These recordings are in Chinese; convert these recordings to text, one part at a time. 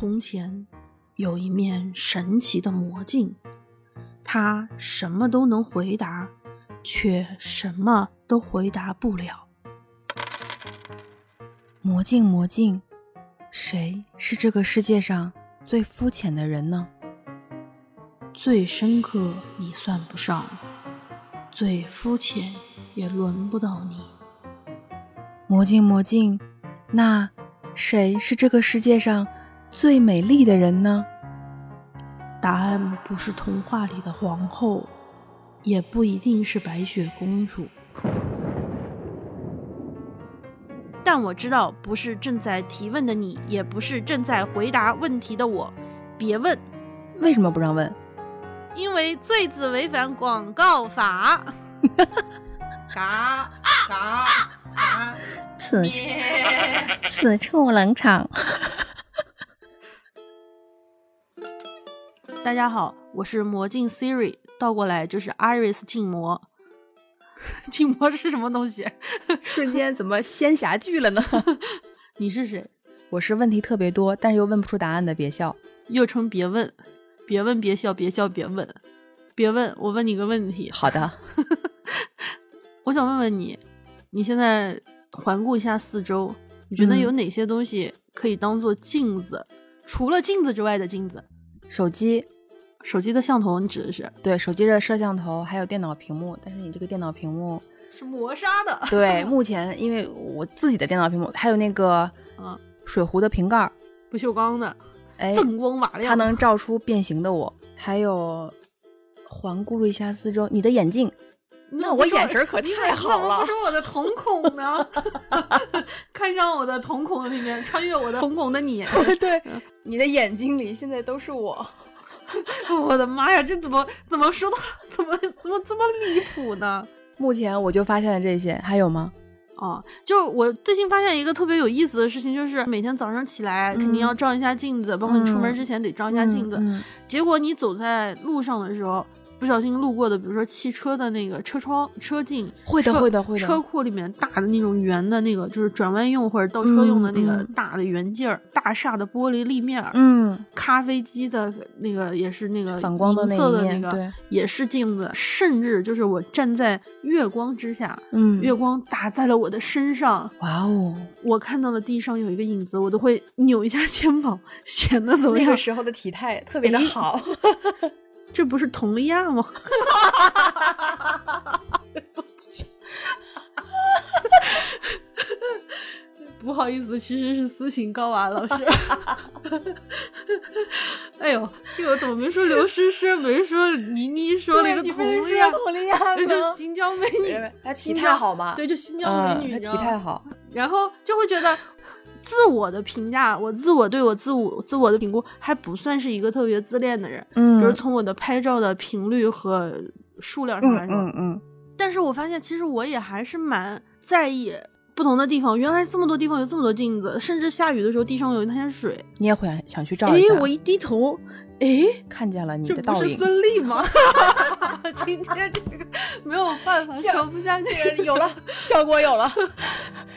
从前有一面神奇的魔镜，它什么都能回答，却什么都回答不了。魔镜，魔镜，谁是这个世界上最肤浅的人呢？最深刻你算不上，最肤浅也轮不到你。魔镜，魔镜，那谁是这个世界上最美丽的人呢？答案不是童话里的皇后，也不一定是白雪公主。但我知道，不是正在提问的你，也不是正在回答问题的我。别问，为什么不让问？因为罪字违反广告法。嘎嘎嘎！此此处冷场。大家好，我是魔镜 Siri，倒过来就是 Iris 静魔。静魔是什么东西？瞬间怎么仙侠剧了呢？你是谁？我是问题特别多，但是又问不出答案的，别笑。又称别问，别问别笑，别笑别问，别问。我问你个问题，好的，我想问问你，你现在环顾一下四周，你觉得嗯有哪些东西可以当做镜子？除了镜子之外的镜子，手机，手机的像头，你指的是对，手机的摄像头，还有电脑屏幕。但是你这个电脑屏幕，是磨砂的，对，目前因为我自己的电脑屏幕，还有那个嗯，水壶的瓶盖儿，不锈钢的，哎，锃光瓦亮，它能照出变形的我。还有，环顾了一下四周，你的眼镜，那我眼神可太好了不说我的瞳孔呢？看向我的瞳孔里面，穿越我的瞳孔的你。对，你的眼睛里现在都是我。我的妈呀，这怎么怎么说的，怎么怎么这么离谱呢？目前我就发现了这些，还有吗？哦，就我最近发现一个特别有意思的事情，就是每天早上起来肯定要照一下镜子，包括你出门之前得照一下镜子。嗯结果你走在路上的时候，不小心路过的，比如说汽车的那个车窗、车镜，会的会的会的车库里面大的那种圆的那个，就是转弯用或者倒车用的那个大的圆镜儿、大厦的玻璃立面儿，嗯，咖啡机的那个也是那个反光的银那一色的那个也是镜子，甚至就是我站在月光之下，嗯，月光打在了我的身上，哇哦，我看到了地上有一个影子，我都会扭一下 肩膀，显得怎么样那个？时候的体态特别的哎好。这不是佟丽娅吗？对不起，不好意思，其实是私信高娃老师。哎呦，这个怎么没说刘诗诗，没说倪妮，说了一个佟丽娅，佟丽娅这就是新疆美女，她体态好吗？对，就新疆嗯，美女，她体态好。然后就会觉得自我的评价，我自我对我自我自我的评估还不算是一个特别自恋的人，嗯就是从我的拍照的频率和数量上来嗯说。嗯嗯，但是我发现其实我也还是蛮在意不同的地方，原来这么多地方有这么多镜子，甚至下雨的时候地上有一滩水，你也会想想去照一下。，哎我一低头，哎，看见了你这不是的倒影。孙俪吗？今天这个没有办法说不下去，有了，效果有了。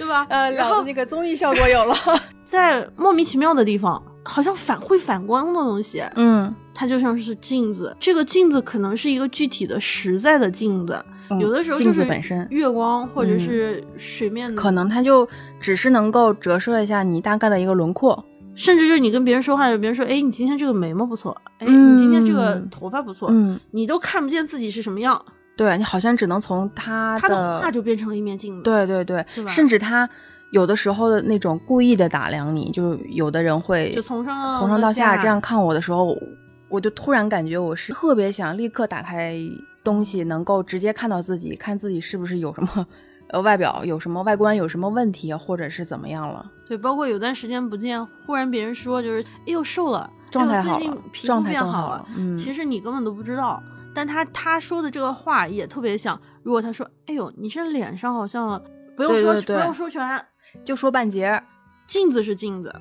对吧？呃，然后那个综艺效果有了。在莫名其妙的地方，好像反会反光的东西，嗯，它就像是镜子。这个镜子可能是一个具体的实在的镜子，嗯有的时候就镜子是本身月光或者嗯是水面的，可能它就只是能够折射一下你大概的一个轮廓。甚至就是你跟别人说话，有别人说：“哎，你今天这个眉毛不错，哎，嗯你今天这个头发不错。嗯，你都看不见自己是什么样，对你好像只能从他他的话就变成了一面镜子。对对对，对甚至他有的时候的那种故意的打量你，就有的人会就从上从上到下下这样看我的时候，我就突然感觉我是特别想立刻打开东西，能够直接看到自己，看自己是不是有什么呃外表有什么外观有什么问题，或者是怎么样了。对，包括有段时间不见，忽然别人说就是，哎呦瘦了，状态哎最近好了皮肤状态变好了嗯其实你根本都不知道，但他他说的这个话也特别像，如果他说，哎呦，你这脸上好像不用说不用说全，就说半截儿，镜子是镜子，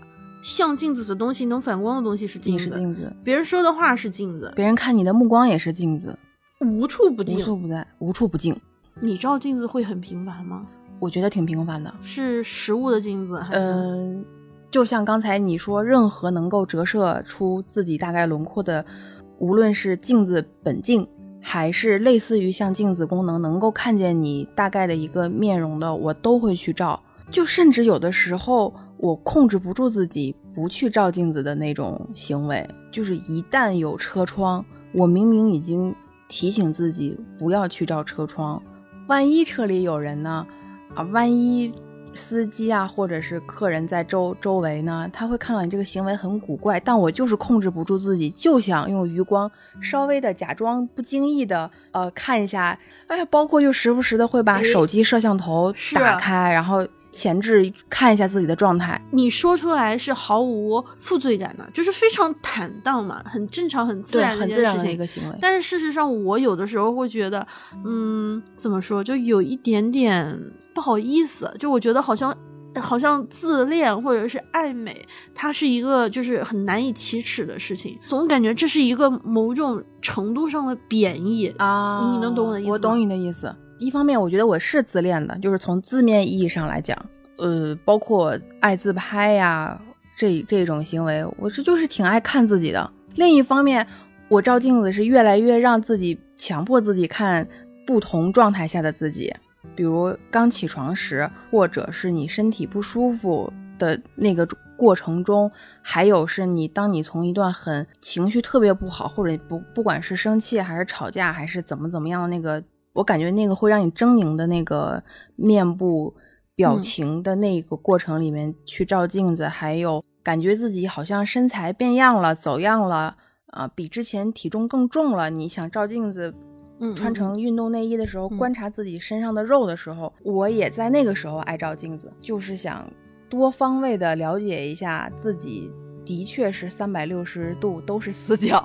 像镜子的东西能反光的东西是镜子，是镜子，别人说的话是镜子，别人看你的目光也是镜子，无处不无。处不在，无处不镜。你照镜子会很频繁吗？我觉得挺频繁的。是实物的镜子还是？嗯、就像刚才你说，任何能够折射出自己大概轮廓的，无论是镜子本镜，还是类似于像镜子功能能够看见你大概的一个面容的，我都会去照。就甚至有的时候，我控制不住自己不去照镜子的那种行为，就是一旦有车窗，我明明已经提醒自己不要去照车窗，万一车里有人呢？啊，万一。司机啊，或者是客人在周周围呢，他会看到你这个行为很古怪，但我就是控制不住自己，就想用余光稍微的假装不经意的呃看一下，哎呀，包括就时不时的会把手机摄像头打开，然后。前置看一下自己的状态，你说出来是毫无负罪感的，就是非常坦荡嘛，很正常、很自然、很自然的一个行为。但是事实上，我有的时候会觉得，嗯，怎么说，就有一点点不好意思，就我觉得好像好像自恋或者是爱美，它是一个就是很难以启齿的事情，总感觉这是一个某种程度上的贬义啊。你能懂我的意思？我懂你的意思。一方面，我觉得我是自恋的，就是从字面意义上来讲，呃，包括爱自拍呀，这这种行为，我这就是挺爱看自己的。另一方面，我照镜子是越来越让自己强迫自己看不同状态下的自己，比如刚起床时，或者是你身体不舒服的那个过程中，还有是你当你从一段很情绪特别不好，或者不不管是生气还是吵架还是怎么怎么样的那个。我感觉那个会让你狰狞的那个面部表情的那个过程里面去照镜子，还有感觉自己好像身材变样了、走样了啊，比之前体重更重了。你想照镜子，穿成运动内衣的时候，观察自己身上的肉的时候，我也在那个时候爱照镜子，就是想多方位的了解一下自己。的确是三百六十度都是死角，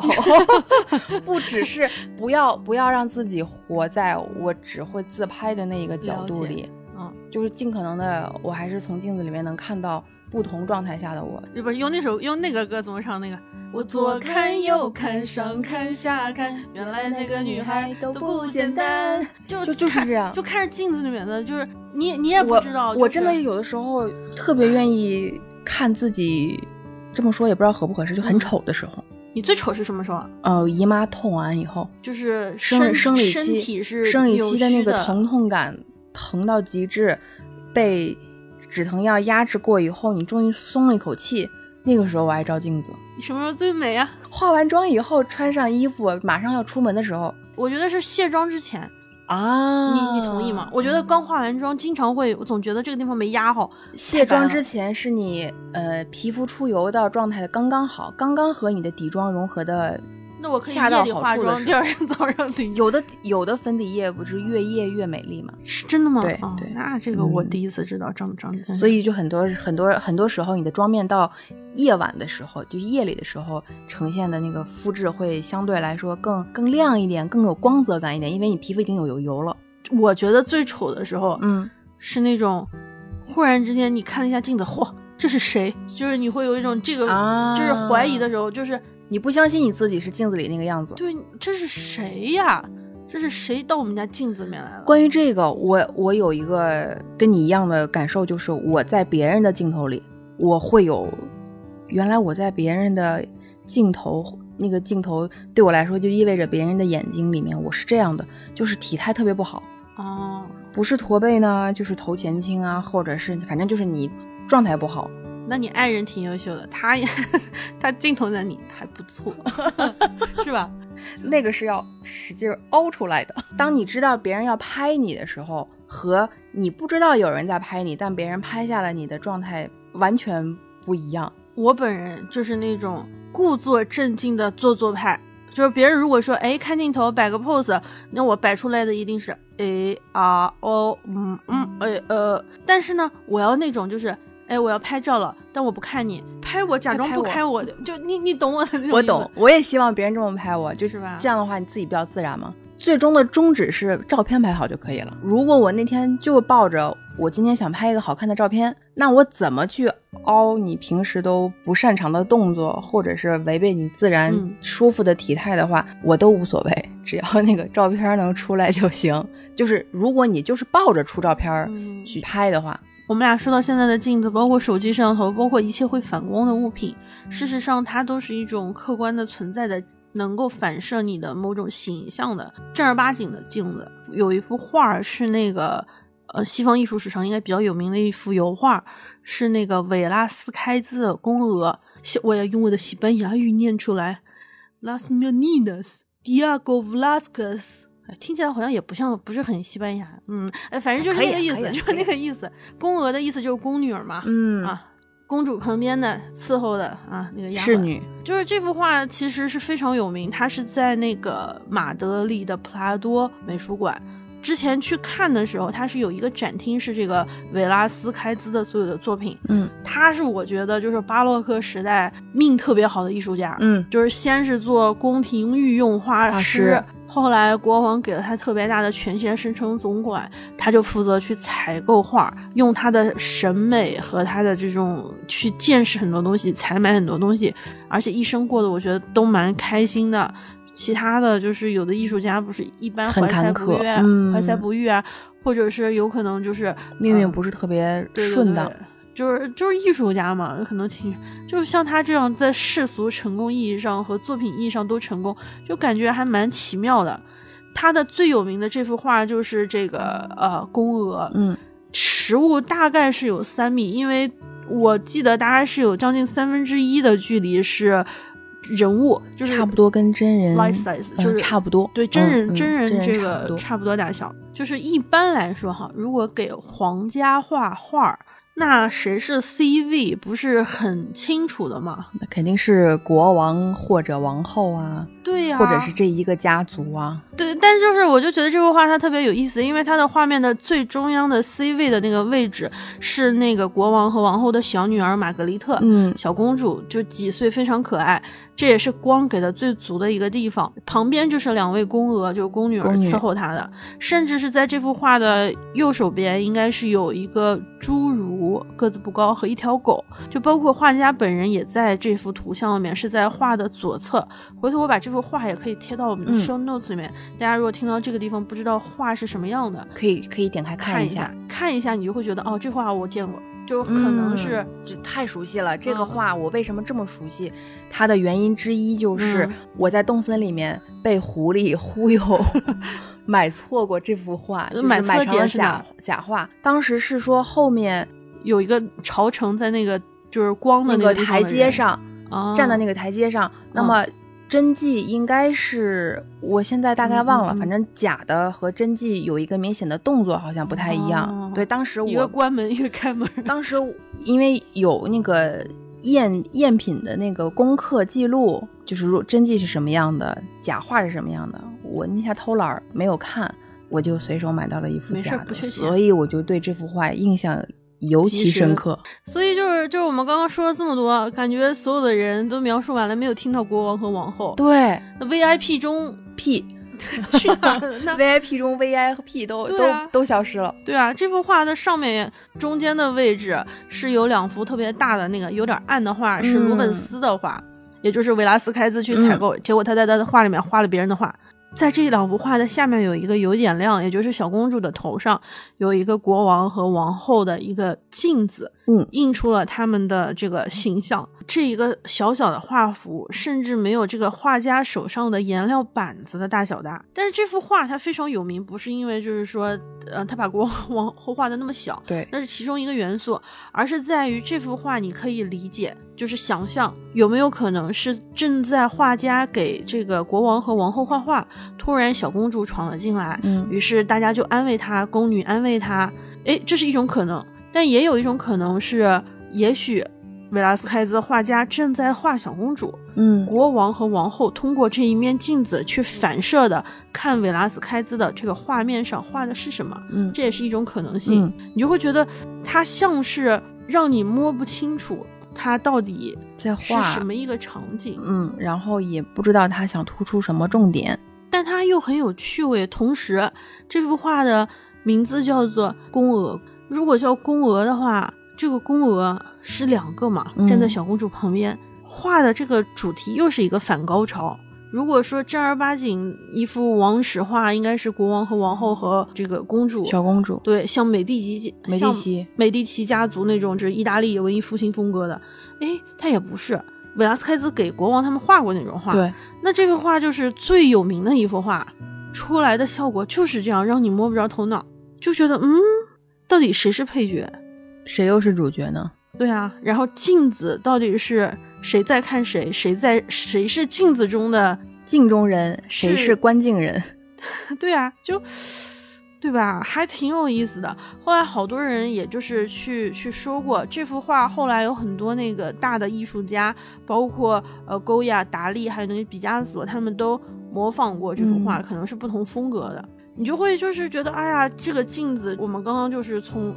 不只是不要不要让自己活在我只会自拍的那一个角度里，嗯，就是尽可能的，我还是从镜子里面能看到不同状态下的我。不是用那首用那个歌怎么唱？那个我左看右看上看下看，原来那个女孩都不简单。就就就是这样，就看着镜子里面的，就是你你也不知道，我真的有的时候特别愿意看自己。这么说也不知道合不合适，就很丑的时候。你最丑是什么时候？呃，姨妈痛完以后，就是生生理期是生理期的那个疼痛感，疼到极致，被止疼药压制过以后，你终于松了一口气。那个时候我爱照镜子。你什么时候最美啊？化完妆以后，穿上衣服，马上要出门的时候。我觉得是卸妆之前。啊，你你同意吗？我觉得刚化完妆，经常会，我总觉得这个地方没压好。卸妆之前是你呃皮肤出油的状态的刚刚好，刚刚和你的底妆融合的。那我可以夜里化妆，第二天早上顶。有的有的粉底液不是越夜越美丽吗？是真的吗？对对，那这个我第一次知道这么长所以就很多很多很多时候，你的妆面到夜晚的时候，就夜里的时候呈现的那个肤质会相对来说更更亮一点，更有光泽感一点，因为你皮肤已经有有油了。我觉得最丑的时候，嗯，是那种忽然之间你看了一下镜子，嚯，这是谁？就是你会有一种这个就是怀疑的时候，就是。你不相信你自己是镜子里那个样子？对，这是谁呀？这是谁到我们家镜子里面来了？关于这个，我我有一个跟你一样的感受，就是我在别人的镜头里，我会有，原来我在别人的镜头，那个镜头对我来说就意味着别人的眼睛里面我是这样的，就是体态特别不好啊，不是驼背呢，就是头前倾啊，或者是反正就是你状态不好。那你爱人挺优秀的，他也 他镜头的你还不错，是吧？那个是要使劲凹出来的。当你知道别人要拍你的时候，和你不知道有人在拍你，但别人拍下了你的状态完全不一样。我本人就是那种故作镇静的做作派，就是别人如果说哎看镜头摆个 pose，那我摆出来的一定是哎啊哦嗯嗯哎呃，但是呢，我要那种就是。哎，我要拍照了，但我不看你拍我，假装不拍我，就你你懂我的那种。我懂，我也希望别人这么拍我，就是吧？这样的话你自己比较自然嘛。最终的宗旨是照片拍好就可以了。如果我那天就抱着我今天想拍一个好看的照片，那我怎么去凹你平时都不擅长的动作，或者是违背你自然舒服的体态的话，我都无所谓，只要那个照片能出来就行。就是如果你就是抱着出照片去拍的话。我们俩说到现在的镜子，包括手机摄像头，包括一切会反光的物品，事实上它都是一种客观的存在的，能够反射你的某种形象的正儿八经的镜子。有一幅画是那个，呃，西方艺术史上应该比较有名的一幅油画，是那个维拉斯开兹的《宫娥》，我要用我的西班牙语念出来：Las Meninas Diego Velazquez。听起来好像也不像，不是很西班牙，嗯，哎，反正就是那个意思，就是那个意思。宫娥的意思就是宫女嘛，嗯啊，公主旁边的伺候的啊，那个侍女。就是这幅画其实是非常有名，它是在那个马德里的普拉多美术馆。之前去看的时候，它是有一个展厅，是这个维拉斯开兹的所有的作品。嗯，他是我觉得就是巴洛克时代命特别好的艺术家。嗯，就是先是做宫廷御用画师。后来国王给了他特别大的权限，升成总管，他就负责去采购画，用他的审美和他的这种去见识很多东西，采买很多东西，而且一生过得我觉得都蛮开心的。其他的就是有的艺术家不是一般怀才不遇，怀才不遇啊，或者是有可能就是命运不是特别顺当。就是就是艺术家嘛，可能挺就是像他这样在世俗成功意义上和作品意义上都成功，就感觉还蛮奇妙的。他的最有名的这幅画就是这个呃宫娥，嗯，实物大概是有三米，因为我记得大概是有将近三分之一的距离是人物，就是差不多跟真人 life size 就是差不多，对真人真人这个差不多大小。就是一般来说哈，如果给皇家画画。那谁是 C 位不是很清楚的吗？那肯定是国王或者王后啊，对呀，或者是这一个家族啊。对，但就是我就觉得这幅画它特别有意思，因为它的画面的最中央的 C 位的那个位置是那个国王和王后的小女儿玛格丽特，嗯，小公主就几岁，非常可爱。这也是光给的最足的一个地方，旁边就是两位宫娥，就是宫女儿伺候她的，甚至是在这幅画的右手边，应该是有一个侏儒，个子不高，和一条狗，就包括画家本人也在这幅图像里面，是在画的左侧。回头我把这幅画也可以贴到我们的 show notes 里面，大家如果听到这个地方不知道画是什么样的，可以可以点开看一下，看一下你就会觉得哦，这画我见过。就可能是就太熟悉了。这个画我为什么这么熟悉？它的原因之一就是我在动森里面被狐狸 忽悠，买错过这幅画，买买成了假假画。当时是说后面有一个朝城在那个就是光的那个台阶上站在那个台阶上，那么。真迹应该是，我现在大概忘了，反正假的和真迹有一个明显的动作，好像不太一样。对，当时我一个关门，一个开门。当时因为有那个赝赝品的那个功课记录，就是说真迹是什么样的，假画是什么样的，我那下偷懒没有看，我就随手买到了一幅假的，所以我就对这幅画印象。尤其深刻，所以就是就是我们刚刚说了这么多，感觉所有的人都描述完了，没有听到国王和王后。对，那 VIP 中 P 去哪了？那 VIP 中 VI 和 P 都都都消失了。对啊，这幅画的上面中间的位置是有两幅特别大的那个有点暗的画，是鲁本斯的画，也就是维拉斯开兹去采购，结果他在他的画里面画了别人的画。在这两幅画的下面有一个有点亮，也就是小公主的头上有一个国王和王后的一个镜子，嗯，印出了他们的这个形象。这一个小小的画幅，甚至没有这个画家手上的颜料板子的大小大。但是这幅画它非常有名，不是因为就是说，呃，他把国王王后画的那么小，对，那是其中一个元素，而是在于这幅画你可以理解，就是想象有没有可能是正在画家给这个国王和王后画画，突然小公主闯了进来，嗯，于是大家就安慰她，宫女安慰她，哎，这是一种可能，但也有一种可能是，也许。维拉斯开兹画家正在画小公主，嗯，国王和王后通过这一面镜子去反射的看维拉斯开兹的这个画面上画的是什么，嗯，这也是一种可能性。你就会觉得他像是让你摸不清楚他到底在画什么一个场景，嗯，然后也不知道他想突出什么重点，但他又很有趣味。同时，这幅画的名字叫做《宫娥》，如果叫宫娥的话。这个宫娥是两个嘛，站在小公主旁边画的这个主题又是一个反高潮。如果说正儿八经一幅王室画，应该是国王和王后和这个公主、小公主，对，像美第奇、美第奇、美第奇家族那种，就是意大利文艺复兴风格的。哎，他也不是，维拉斯开兹给国王他们画过那种画。对，那这幅画就是最有名的一幅画，出来的效果就是这样，让你摸不着头脑，就觉得嗯，到底谁是配角，谁又是主角呢？对啊，然后镜子到底是谁在看谁，谁在谁是镜子中的镜中人，谁是观镜人？对啊，就。对吧？还挺有意思的。后来好多人也就是去去说过这幅画，后来有很多那个大的艺术家，包括呃勾亚、达利，还有那个毕加索，他们都模仿过这幅画，可能是不同风格的。你就会就是觉得，哎呀，这个镜子，我们刚刚就是从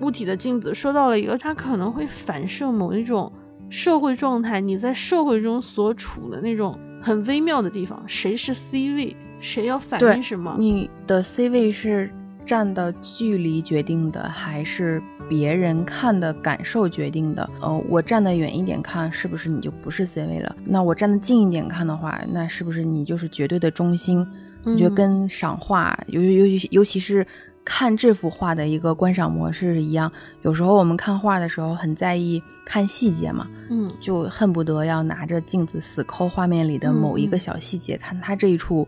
物体的镜子说到了一个，它可能会反射某一种社会状态，你在社会中所处的那种很微妙的地方。谁是 C 位？谁要反映什么？你的 C 位是站的距离决定的，还是别人看的感受决定的？呃，我站得远一点看，是不是你就不是 C 位了？那我站得近一点看的话，那是不是你就是绝对的中心？我觉得跟赏画，尤尤尤其尤其是看这幅画的一个观赏模式一样。有时候我们看画的时候很在意看细节嘛，嗯，就恨不得要拿着镜子死抠画面里的某一个小细节，看它这一处。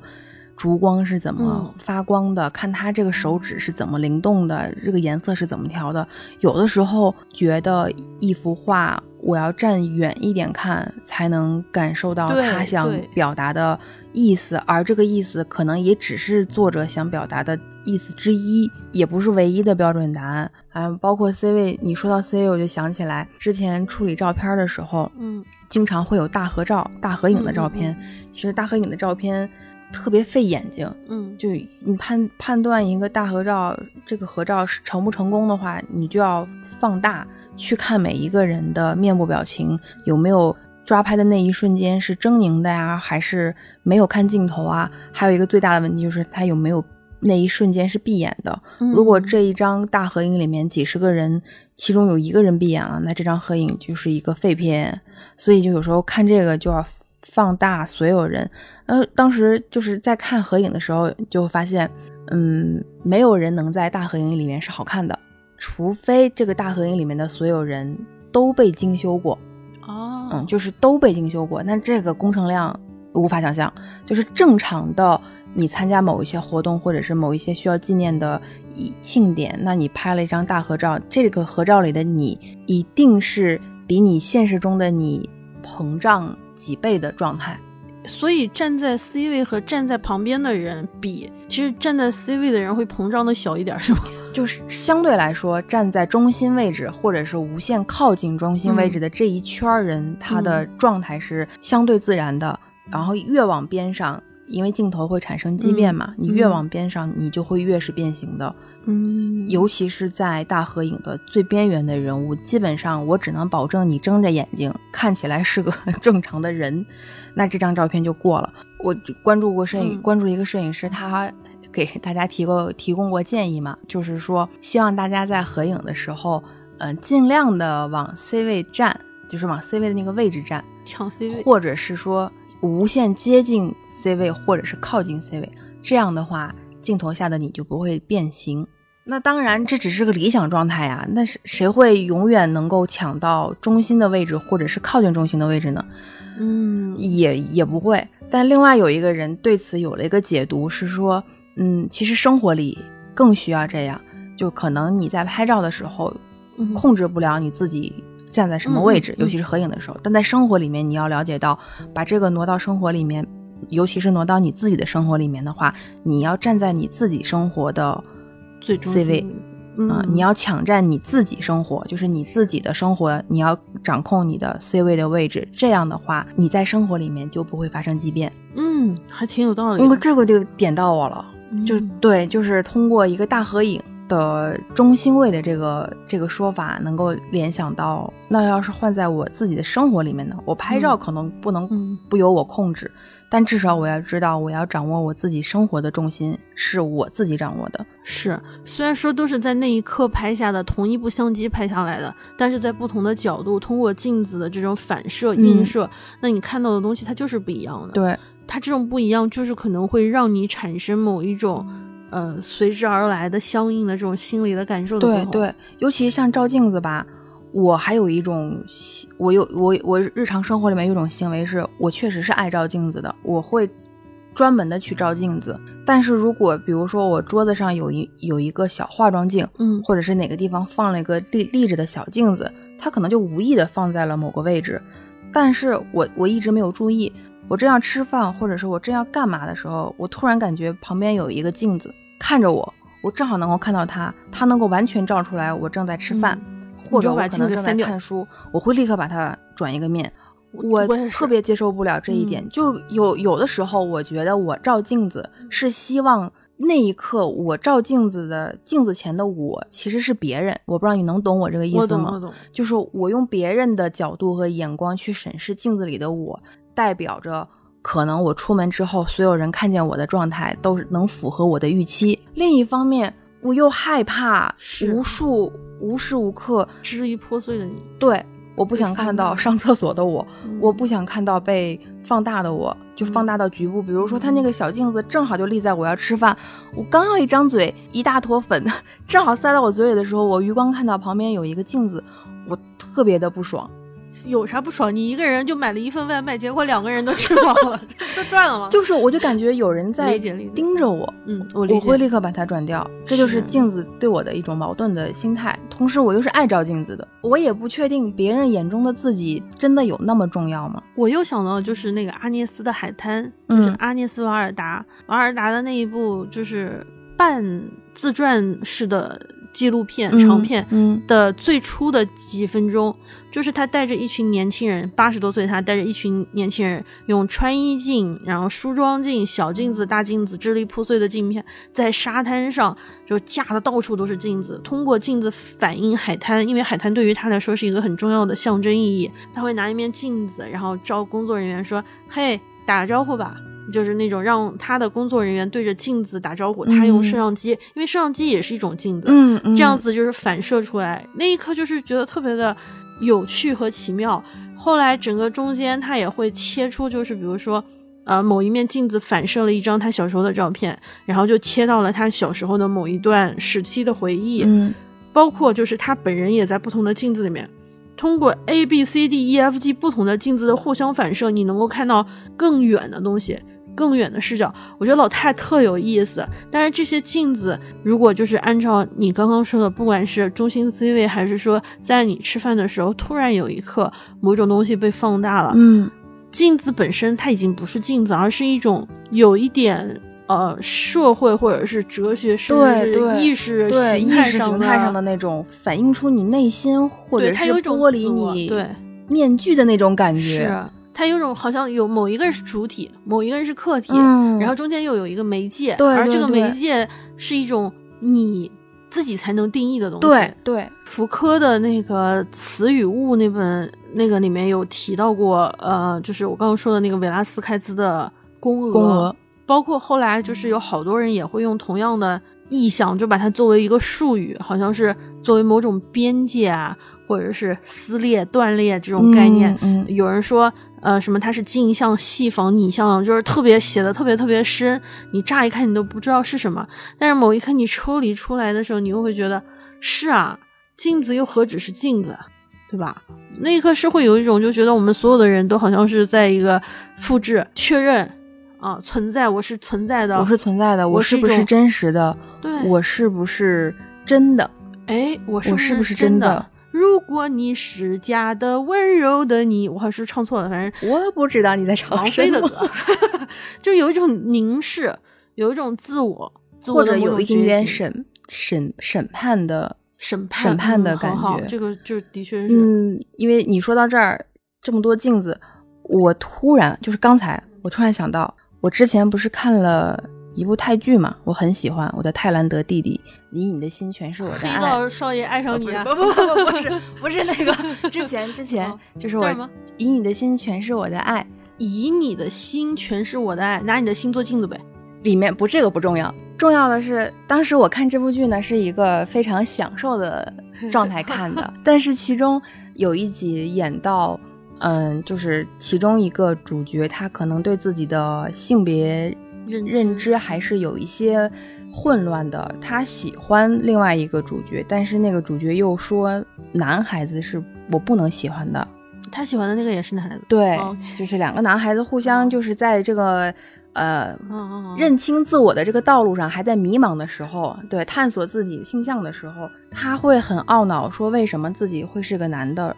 烛光是怎么发光的？看他这个手指是怎么灵动的，这个颜色是怎么调的？有的时候觉得一幅画，我要站远一点看，才能感受到他想表达的意思，而这个意思可能也只是作者想表达的意思之一，也不是唯一的标准答案。啊，包括 C 位，你说到 C 位，我就想起来之前处理照片的时候，嗯，经常会有大合照、大合影的照片。其实大合影的照片。特别费眼睛，嗯，就你判判断一个大合照，这个合照是成不成功的话，你就要放大去看每一个人的面部表情，有没有抓拍的那一瞬间是狰狞的呀，还是没有看镜头啊？还有一个最大的问题就是他有没有那一瞬间是闭眼的。如果这一张大合影里面几十个人，其中有一个人闭眼了，那这张合影就是一个废片。所以就有时候看这个就要放大所有人。呃，当时就是在看合影的时候，就发现，嗯，没有人能在大合影里面是好看的，除非这个大合影里面的所有人都被精修过。哦，嗯，就是都被精修过，那这个工程量无法想象。就是正常的，你参加某一些活动，或者是某一些需要纪念的庆典，那你拍了一张大合照，这个合照里的你一定是比你现实中的你膨胀几倍的状态。所以站在 C 位和站在旁边的人比，其实站在 C 位的人会膨胀的小一点，是吗？就是相对来说，站在中心位置或者是无限靠近中心位置的这一圈人，他的状态是相对自然的。然后越往边上，因为镜头会产生畸变嘛，你越往边上，你就会越是变形的。嗯，尤其是在大合影的最边缘的人物，基本上我只能保证你睁着眼睛看起来是个 正常的人。那这张照片就过了。我关注过摄影，关注一个摄影师，他给 大家提过提供过建议嘛，就是说希望大家在合影的时候，嗯，尽量的往 C 位站，就是往 C 位的那个位置站，抢 C 位，或者是说无限接近 C 位，或者是靠近 C 位。这样的话，镜头下的你就不会变形。那当然，这只是个理想状态呀。那是谁会永远能够抢到中心的位置，或者是靠近中心的位置呢？嗯，也也不会。但另外有一个人对此有了一个解读，是说，嗯，其实生活里更需要这样。就可能你在拍照的时候，控制不了你自己站在什么位置，尤其是合影的时候。但在生活里面，你要了解到，把这个挪到生活里面，尤其是挪到你自己的生活里面的话，你要站在你自己生活的最 C 位。啊，你要抢占你自己生活，就是你自己的生活，你要掌控你的 C 位的位置。这样的话，你在生活里面就不会发生畸变。嗯，还挺有道理。因为这个就点到我了，就对，就是通过一个大合影的中心位的这个这个说法，能够联想到，那要是换在我自己的生活里面呢？我拍照可能不能不由我控制。但至少我要知道，我要掌握我自己生活的重心是我自己掌握的。是，虽然说都是在那一刻拍下的，同一部相机拍下来的，但是在不同的角度，通过镜子的这种反射映射，那你看到的东西它就是不一样的。对，它这种不一样，就是可能会让你产生某一种，呃，随之而来的相应的这种心理的感受的。对对，尤其像照镜子吧，我还有一种，我有我我日常生活里面有一种行为是，我确实是爱照镜子的，我会专门的去照镜子。但是如果比如说我桌子上有一有一个小化妆镜，嗯或者是哪个地方放了一个立立着的小镜子，它可能就无意的放在了某个位置，但是我我一直没有注意。我正要吃饭，或者是我正要干嘛的时候，我突然感觉旁边有一个镜子看着我，我正好能够看到它，它能够完全照出来我正在吃饭，或者我可能正在看书，我会立刻把它转一个面。我特别接受不了这一点，嗯就有有的时候，我觉得我照镜子是希望那一刻我照镜子的镜子前的我其实是别人，我不知道你能懂我这个意思吗？我懂我懂，就是我用别人的角度和眼光去审视镜子里的我，代表着可能我出门之后，所有人看见我的状态都是能符合我的预期。另一方面，我又害怕无数无时无刻支离破碎的你，对。我不想看到上厕所的我，嗯我不想看到被放大的我，就放大到局部。比如说，他那个小镜子正好就立在我要吃饭，我刚要一张嘴，一大坨粉 正好塞到我嘴里的时候，我余光看到旁边有一个镜子，我特别的不爽。有啥不爽？你一个人就买了一份外卖，结果两个人都吃饱了，都赚了吗？就是我就感觉有人在盯着我，嗯，我理我，会立刻把它转掉，这就是是镜子对我的一种矛盾的心态。同时，我又是爱照镜子的，我也不确定别人眼中的自己真的有那么重要吗？我又想到就是那个阿涅斯的海滩，就是嗯阿涅斯瓦尔达，瓦尔达的那一部就是半自传式的纪录片、长片嗯的最初的几分钟，就是他带着一群年轻人，八十多岁，他带着一群年轻人，用穿衣镜、然后梳妆镜、小镜子、大镜子、支离破碎的镜片，在沙滩上就架的到处都是镜子，通过镜子反映海滩，因为海滩对于他来说是一个很重要的象征意义。他会拿一面镜子，然后招工作人员说：“嘿，打个招呼吧。”就是那种让他的工作人员对着镜子打招呼，他用嗯摄像机，因为摄像机也是一种镜子，嗯嗯，这样子就是反射出来，那一刻就是觉得特别的有趣和奇妙。后来整个中间他也会切出，就是比如说，呃，某一面镜子反射了一张他小时候的照片，然后就切到了他小时候的某一段时期的回忆，嗯包括就是他本人也在不同的镜子里面。通过 A B C D E F G 不同的镜子的互相反射，你能够看到更远的东西，更远的视角。我觉得老太特有意思。但是这些镜子，如果就是按照你刚刚说的，不管是中心 C 位，还是说在你吃饭的时候，突然有一刻某种东西被放大了，嗯镜子本身它已经不是镜子，而是一种有一点呃社会或者是哲学甚至是意识对，形意识态形态上的那种反映出你内心，或者对是它有一种剥离你对面具的那种感觉。是它有种好像有某一个人是主体，某一个人是客体，嗯，然后中间又有一个媒介，对而这个媒介是一种你自己才能定义的东西。对对，福柯的那个《词与物》那本那个里面有提到过，呃，就是我刚刚说的那个维拉斯开兹的宫娥，宫娥。包括后来就是有好多人也会用同样的意象，就把它作为一个术语，好像是作为某种边界啊，或者是撕裂、断裂这种概念。嗯，嗯。有人说，呃，什么它是镜像、细仿、拟像，就是特别写的特别特别深，你乍一看你都不知道是什么，但是某一刻你抽离出来的时候，你又会觉得是啊，镜子又何止是镜子，对吧？那一刻是会有一种就觉得我们所有的人都好像是在一个复制、确认啊存在，我是存在的，我是存在的，我我是不是真实的？对，我是不是真的？哎，我是是不是真真的？如果你是假的，温柔的你，我还是唱错了，反正我不知道你在唱王，菲的歌，就有一种凝视，有一种自我，自我或者的有一点点审审审判的审判审判的嗯感觉。好好这个就的确是，嗯，因为你说到这儿这么多镜子，我突然就是刚才我突然想到，我之前不是看了一部泰剧嘛，我很喜欢，我的泰兰德弟弟，以你的心全是我的黑爱。道少爷爱上你啊！不不不不不是不是那个之前之前哦就是我以你的心全是我的爱，以你的心全是我的爱，拿你的心做镜子呗。里面不这个不重要，重要的是当时我看这部剧呢是一个非常享受的 状态看的，但是其中有一集演到嗯，就是其中一个主角，他可能对自己的性别认认知还是有一些混乱的。他喜欢另外一个主角，但是那个主角又说男孩子是我不能喜欢的。他喜欢的那个也是男孩子，对，哦就是两个男孩子互相就是在这个呃认清自我的这个道路上还在迷茫的时候，对探索自己性向的时候，他会很懊恼，说为什么自己会是个男的，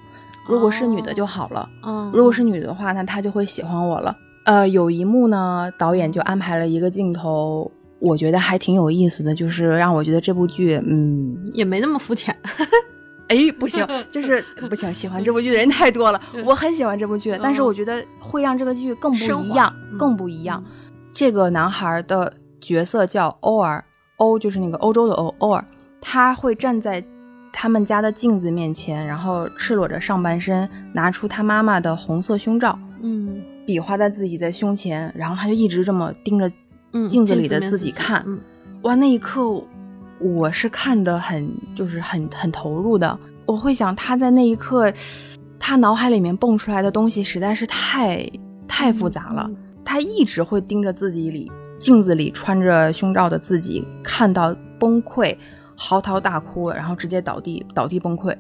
如果是女的就好了。嗯，如果是女的话，那他就会喜欢我了。呃，有一幕呢，导演就安排了一个镜头，我觉得还挺有意思的，就是让我觉得这部剧，嗯，也没那么肤浅，哎，不行，就是不行，喜欢这部剧的人太多了。我很喜欢这部剧，但是我觉得会让这个剧更不一样，嗯更不一样。这个男孩的角色叫欧尔，欧就是那个欧洲的欧，欧尔，他会站在他们家的镜子面前，然后赤裸着上半身，拿出他妈妈的红色胸罩，嗯比划在自己的胸前，然后他就一直这么盯着嗯，镜子里的自己看。嗯哇，那一刻我是看的很就是很很投入的。我会想他在那一刻，他脑海里面蹦出来的东西实在是太太复杂了。嗯他一直会盯着自己里镜子里穿着胸罩的自己，看到崩溃，嚎啕大哭，然后直接倒地倒地崩溃。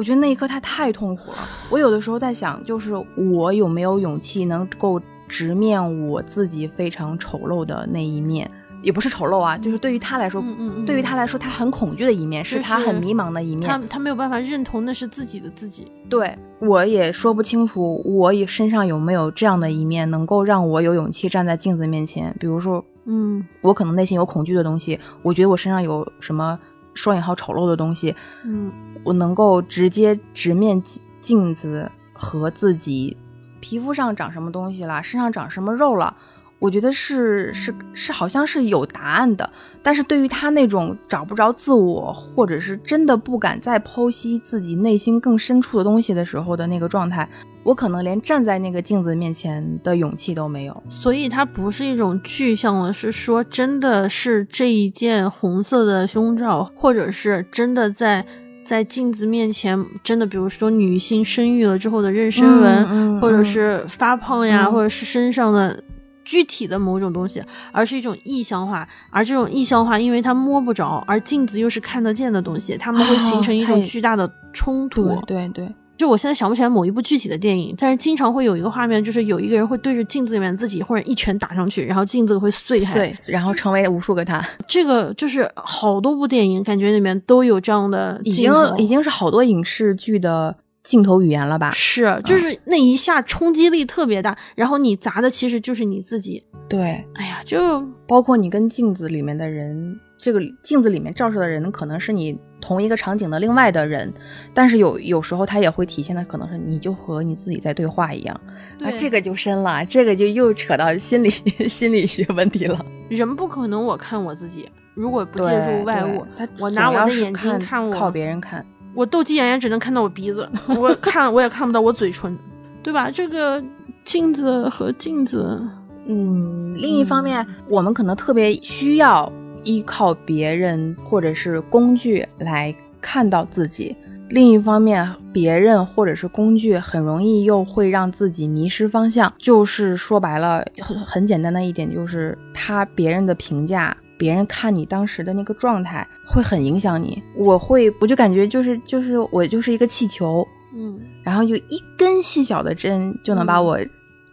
我觉得那一刻他太痛苦了。我有的时候在想，就是我有没有勇气能够直面我自己非常丑陋的那一面，也不是丑陋啊，就是对于他来说，嗯嗯嗯对于他来说，他很恐惧的一面，是是他很迷茫的一面。他他没有办法认同那是自己的自己，对我也说不清楚，我也身上有没有这样的一面，能够让我有勇气站在镜子面前。比如说，嗯我可能内心有恐惧的东西，我觉得我身上有什么双引号丑陋的东西，嗯我能够直接直面镜镜子和自己皮肤上长什么东西了，身上长什么肉了。我觉得是是是，好像是有答案的。但是对于他那种找不着自我，或者是真的不敢再剖析自己内心更深处的东西的时候的那个状态，我可能连站在那个镜子面前的勇气都没有。所以它不是一种具象的，是说真的是这一件红色的胸罩，或者是真的在在镜子面前，真的比如说女性生育了之后的妊娠纹，嗯嗯或者是发胖呀，嗯或者是身上的。具体的某种东西，而是一种意象化，而这种意象化，因为它摸不着，而镜子又是看得见的东西，他们会形成一种巨大的冲突。对对对，就我现在想不起来某一部具体的电影，但是经常会有一个画面，就是有一个人会对着镜子里面自己或者一拳打上去，然后镜子会碎开。碎，然后成为无数个他，这个就是好多部电影感觉里面都有这样的已经已经是好多影视剧的镜头语言了吧？是，就是那一下冲击力特别大，然后你砸的其实就是你自己。对，哎呀，就包括你跟镜子里面的人，这个镜子里面照射的人可能是你同一个场景的另外的人，但是有有时候它也会体现的可能是你就和你自己在对话一样，啊，这个就深了，这个就又扯到心理 心理学问题了。人不可能我看我自己，如果不借助外物，他我拿我的眼睛看看我靠别人看，我斗鸡眼也只能看到我鼻子，我看我也看不到我嘴唇，对吧？这个镜子和镜子，嗯，另一方面，我们可能特别需要依靠别人或者是工具来看到自己。另一方面，别人或者是工具很容易又会让自己迷失方向。就是说白了，很很简单的一点就是，他别人的评价，别人看你当时的那个状态，会很影响你。我会，我就感觉就是就是我就是一个气球，嗯，然后就一根细小的针就能把嗯我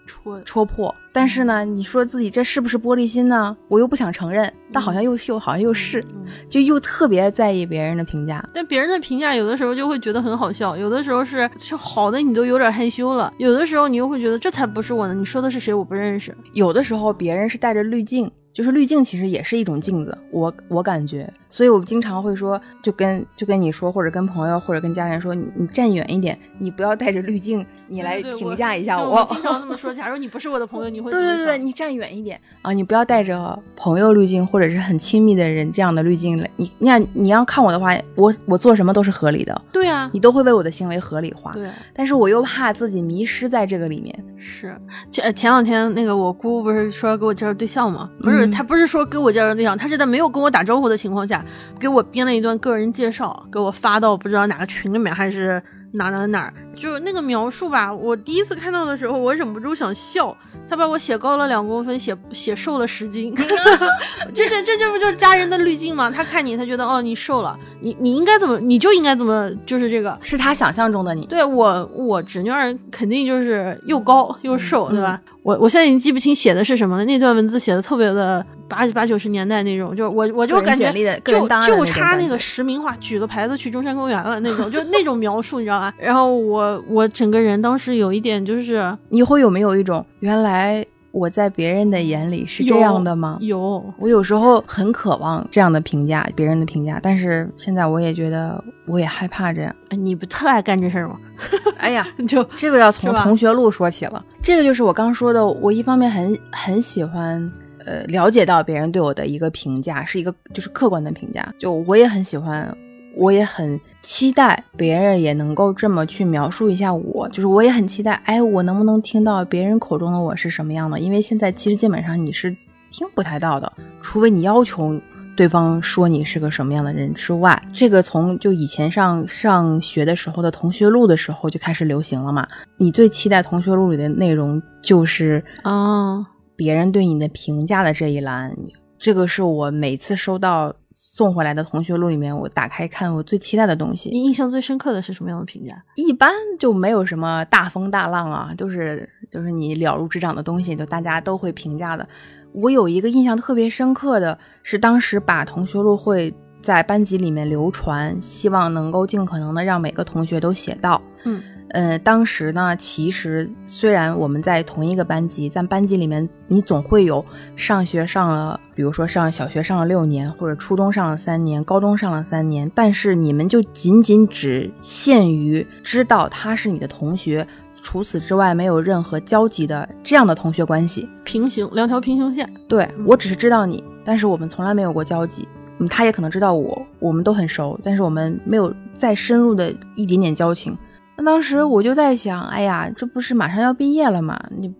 戳戳破。但是呢，你说自己这是不是玻璃心呢？我又不想承认，但好像又又好像又是，嗯就又特别在意别人的评价。但别人的评价有的时候就会觉得很好笑，有的时候是就好的你都有点害羞了，有的时候你又会觉得这才不是我呢，你说的是谁我不认识。有的时候别人是带着滤镜，就是滤镜其实也是一种镜子，我我感觉，所以我经常会说，就跟就跟你说，或者跟朋友或者跟家人说，你你站远一点，你不要带着滤镜，你来评价一下我。我。经常这么说，假如你不是我的朋友，你会对对对，你站远一点啊！你不要带着朋友滤镜或者是很亲密的人这样的滤镜来。你你看你要看我的话，我我做什么都是合理的，对啊，你都会为我的行为合理化。对。但是我又怕自己迷失在这个里面。是，前前两天那个我姑不是说要给我介绍对象吗？不是，嗯她不是说给我介绍对象，她是在没有跟我打招呼的情况下，给我编了一段个人介绍，给我发到不知道哪个群里面还是哪哪哪儿，就是那个描述吧。我第一次看到的时候，我忍不住想笑。他把我写高了两公分，写写瘦了十斤，这这这这不就是家人的滤镜吗？他看你，他觉得哦你瘦了，你你应该怎么，你就应该怎么，就是这个是他想象中的你。对我我侄女儿肯定就是又高又瘦，对吧？我我现在已经记不清写的是什么了，那段文字写的特别的八八九十年代那种，就是我我就感觉就就差那个实名化，举个牌子去中山公园了那种，就那种描述，你知道吧？然后我我整个人当时有一点就是，你会有没有一种原来我在别人的眼里是这样的吗？有，我有时候很渴望这样的评价，别人的评价，但是现在我也觉得我也害怕这样。你不特爱干这事儿吗？哎呀，就这个要从同学录说起了。这个就是我刚说的，我一方面很很喜欢，呃，了解到别人对我的一个评价，是一个就是客观的评价。就我也很喜欢，我也很期待别人也能够这么去描述一下我。就是我也很期待，哎，我能不能听到别人口中的我是什么样的？因为现在其实基本上你是听不太到的，除非你要求。对方说你是个什么样的人之外，这个从就以前上上学的时候的同学录的时候就开始流行了嘛。你最期待同学录里的内容就是啊，别人对你的评价的这一栏。这个是我每次收到送回来的同学录里面，我打开看我最期待的东西。你印象最深刻的是什么样的评价？一般就没有什么大风大浪啊，就是就是你了如指掌的东西，就大家都会评价的。我有一个印象特别深刻的是，当时把同学录会在班级里面流传，希望能够尽可能的让每个同学都写到。嗯，呃，当时呢，其实虽然我们在同一个班级，但班级里面，你总会有上学上了，比如说上小学上了六年，或者初中上了三年，高中上了三年，但是你们就仅仅只限于知道他是你的同学。除此之外，没有任何交集的这样的同学关系，平行两条平行线。对我只是知道你，但是我们从来没有过交集。嗯，他也可能知道我，我们都很熟，但是我们没有再深入的一点点交情。那当时我就在想，哎呀，这不是马上要毕业了嘛？你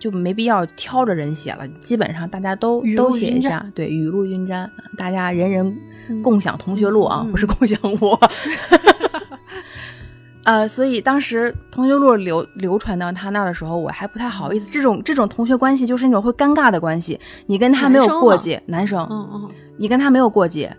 就没必要挑着人写了，基本上大家都都写一下，对，雨露均沾，大家人人共享同学录啊，不是共享 我。呃，所以当时同学录流流传到他那儿的时候，我还不太好意思。这种这种同学关系就是那种会尴尬的关系，你跟他没有过节，男生，嗯嗯，你跟他没有过节，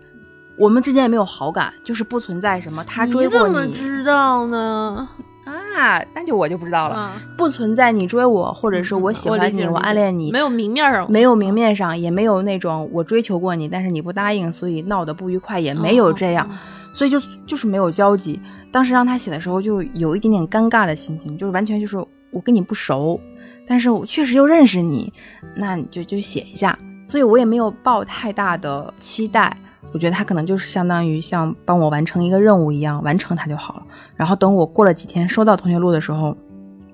我们之间也没有好感，就是不存在什么他追过你。你怎么知道呢？啊，那就我就不知道了。不存在你追我，或者是我喜欢你，我暗恋你，没有明面上，没有明面上，也没有那种我追求过你，但是你不答应，所以闹得不愉快，也没有这样，所以就就是没有交集。当时让他写的时候，就有一点点尴尬的心情，就是完全就是我跟你不熟，但是我确实又认识你，那你就就写一下。所以我也没有抱太大的期待，我觉得他可能就是相当于像帮我完成一个任务一样，完成它就好了。然后等我过了几天收到同学录的时候，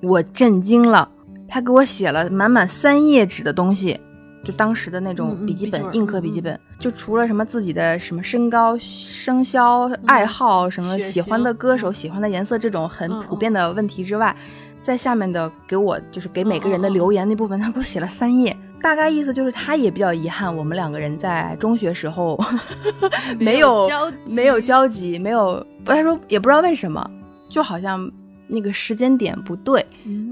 我震惊了，他给我写了满满三页纸的东西。就当时的那种笔记本，硬壳笔记本，就除了什么自己的什么身高、生肖、爱好、什么喜欢的歌手、喜欢的颜色这种很普遍的问题之外，在下面的给我就是给每个人的留言那部分，他给我写了三页，大概意思就是他也比较遗憾，我们两个人在中学时候 没有没有交集，没有，他说也不知道为什么，就好像。那个时间点不对，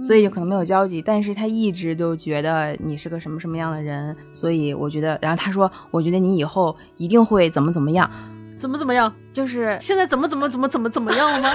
所以就可能没有交集。但是他一直都觉得你是个什么什么样的人，所以我觉得，然后他说，我觉得你以后一定会怎么怎么样，怎么怎么样，就是现在怎么怎么怎么怎么怎么样了吗？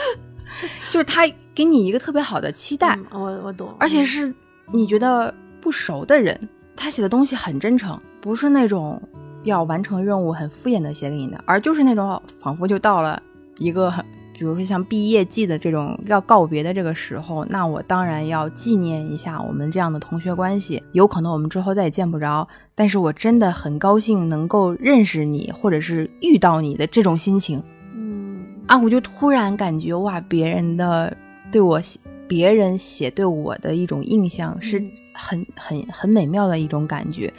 就是他给你一个特别好的期待，我我懂，而且是你觉得不熟的人，他写的东西很真诚，不是那种要完成任务很敷衍的写给你的，而就是那种仿佛就到了一个。比如说像毕业季的这种要告别的这个时候，那我当然要纪念一下我们这样的同学关系。有可能我们之后再也见不着，但是我真的很高兴能够认识你，或者是遇到你的这种心情。嗯，啊，我就突然感觉哇，别人的对我，别人写对我的一种印象是很很很美妙的一种感觉。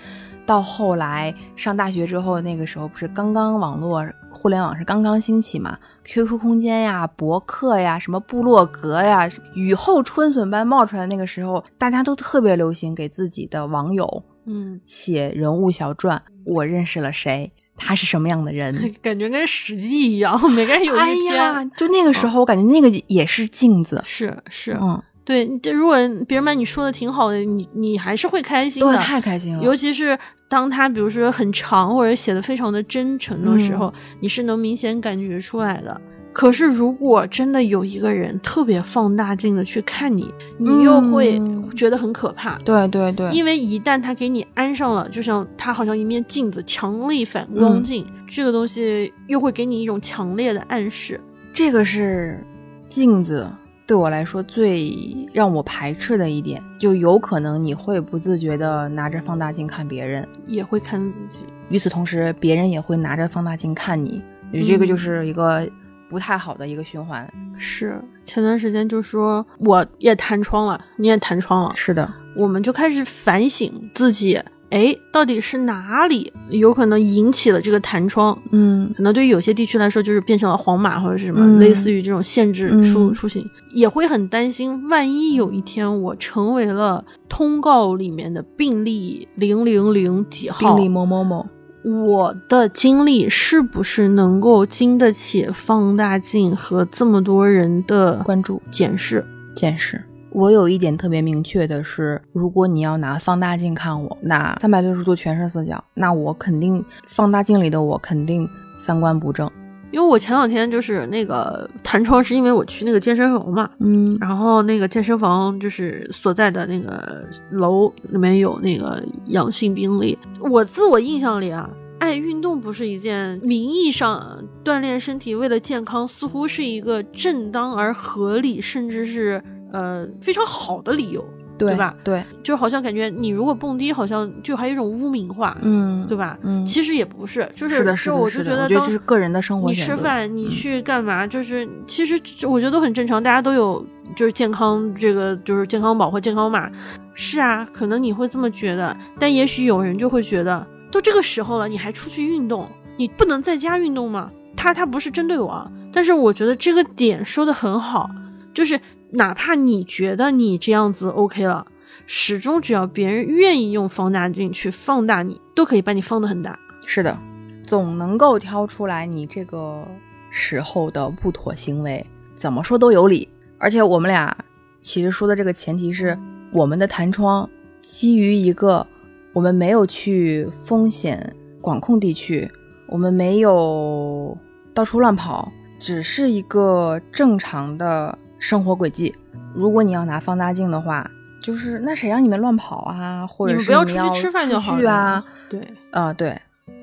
到后来上大学之后，那个时候不是刚刚网络。互联网是刚刚兴起嘛？QQ 空间呀、博客呀、什么部落格呀，雨后春笋般冒出来那个时候，大家都特别流行给自己的网友，嗯，写人物小传。我认识了谁？他是什么样的人。感觉跟《史记》一样，每个人有哎一篇。呀，就那个时候，我感觉那个也是镜子。是是，嗯，对，这如果别人把你说的挺好的，你你还是会开心的，太开心了。尤其是当他比如说很长或者写的非常的真诚的时候，你是能明显感觉出来的。可是如果真的有一个人特别放大镜的去看你，你又会嗯觉得很可怕。对对对，因为一旦他给你安上了，就像他好像一面镜子，强力反光镜，这个东西又会给你一种强烈的暗示。这个是镜子对我来说最让我排斥的一点，就有可能你会不自觉的拿着放大镜看别人，也会看自己。与此同时，别人也会拿着放大镜看你，这个就是一个不太好的一个循环。是前段时间就说我也弹窗了，你也弹窗了，是的，我们就开始反省自己，哎，到底是哪里有可能引起了这个弹窗？嗯。可能对于有些地区来说，就是变成了黄码或者是什么，嗯。类似于这种限制出嗯。出行，也会很担心，万一有一天我成为了通告里面的病例零零零几号，病例某某某，我的经历是不是能够经得起放大镜和这么多人的关注检视？检视。我有一点特别明确的是，如果你要拿放大镜看我，那三百六十度全是死角，那我肯定放大镜里的我肯定三观不正。因为我前两天就是那个弹窗，是因为我去那个健身房嘛，嗯然后那个健身房就是所在的那个楼里面有那个阳性病例。我自我印象里啊，爱运动不是一件名义上锻炼身体为了健康，似乎是一个正当而合理，甚至是呃非常好的理由，对吧？对，就好像感觉你如果蹦迪，好像就还有一种污名化，嗯，对吧？嗯，其实也不是，就是是的，是的，我就觉得得当这是个人的生活你吃饭，你嗯去干嘛？就是其实我觉得都很正常，大家都有就是健康这个就是健康宝或健康码。是啊，可能你会这么觉得，但也许有人就会觉得，都这个时候了，你还出去运动，你不能在家运动吗？他他不是针对我啊，但是我觉得这个点说的很好，就是哪怕你觉得你这样子 OK 了，始终只要别人愿意用放大镜去放大你，都可以把你放得很大。是的，总能够挑出来你这个时候的不妥行为，怎么说都有理。而且我们俩其实说的这个前提是，我们的弹窗基于一个我们没有去风险管控地区，我们没有到处乱跑，只是一个正常的生活轨迹。如果你要拿放大镜的话，就是那谁让你们乱跑啊，或者是你们不要出去吃饭就好啊，对，啊、对，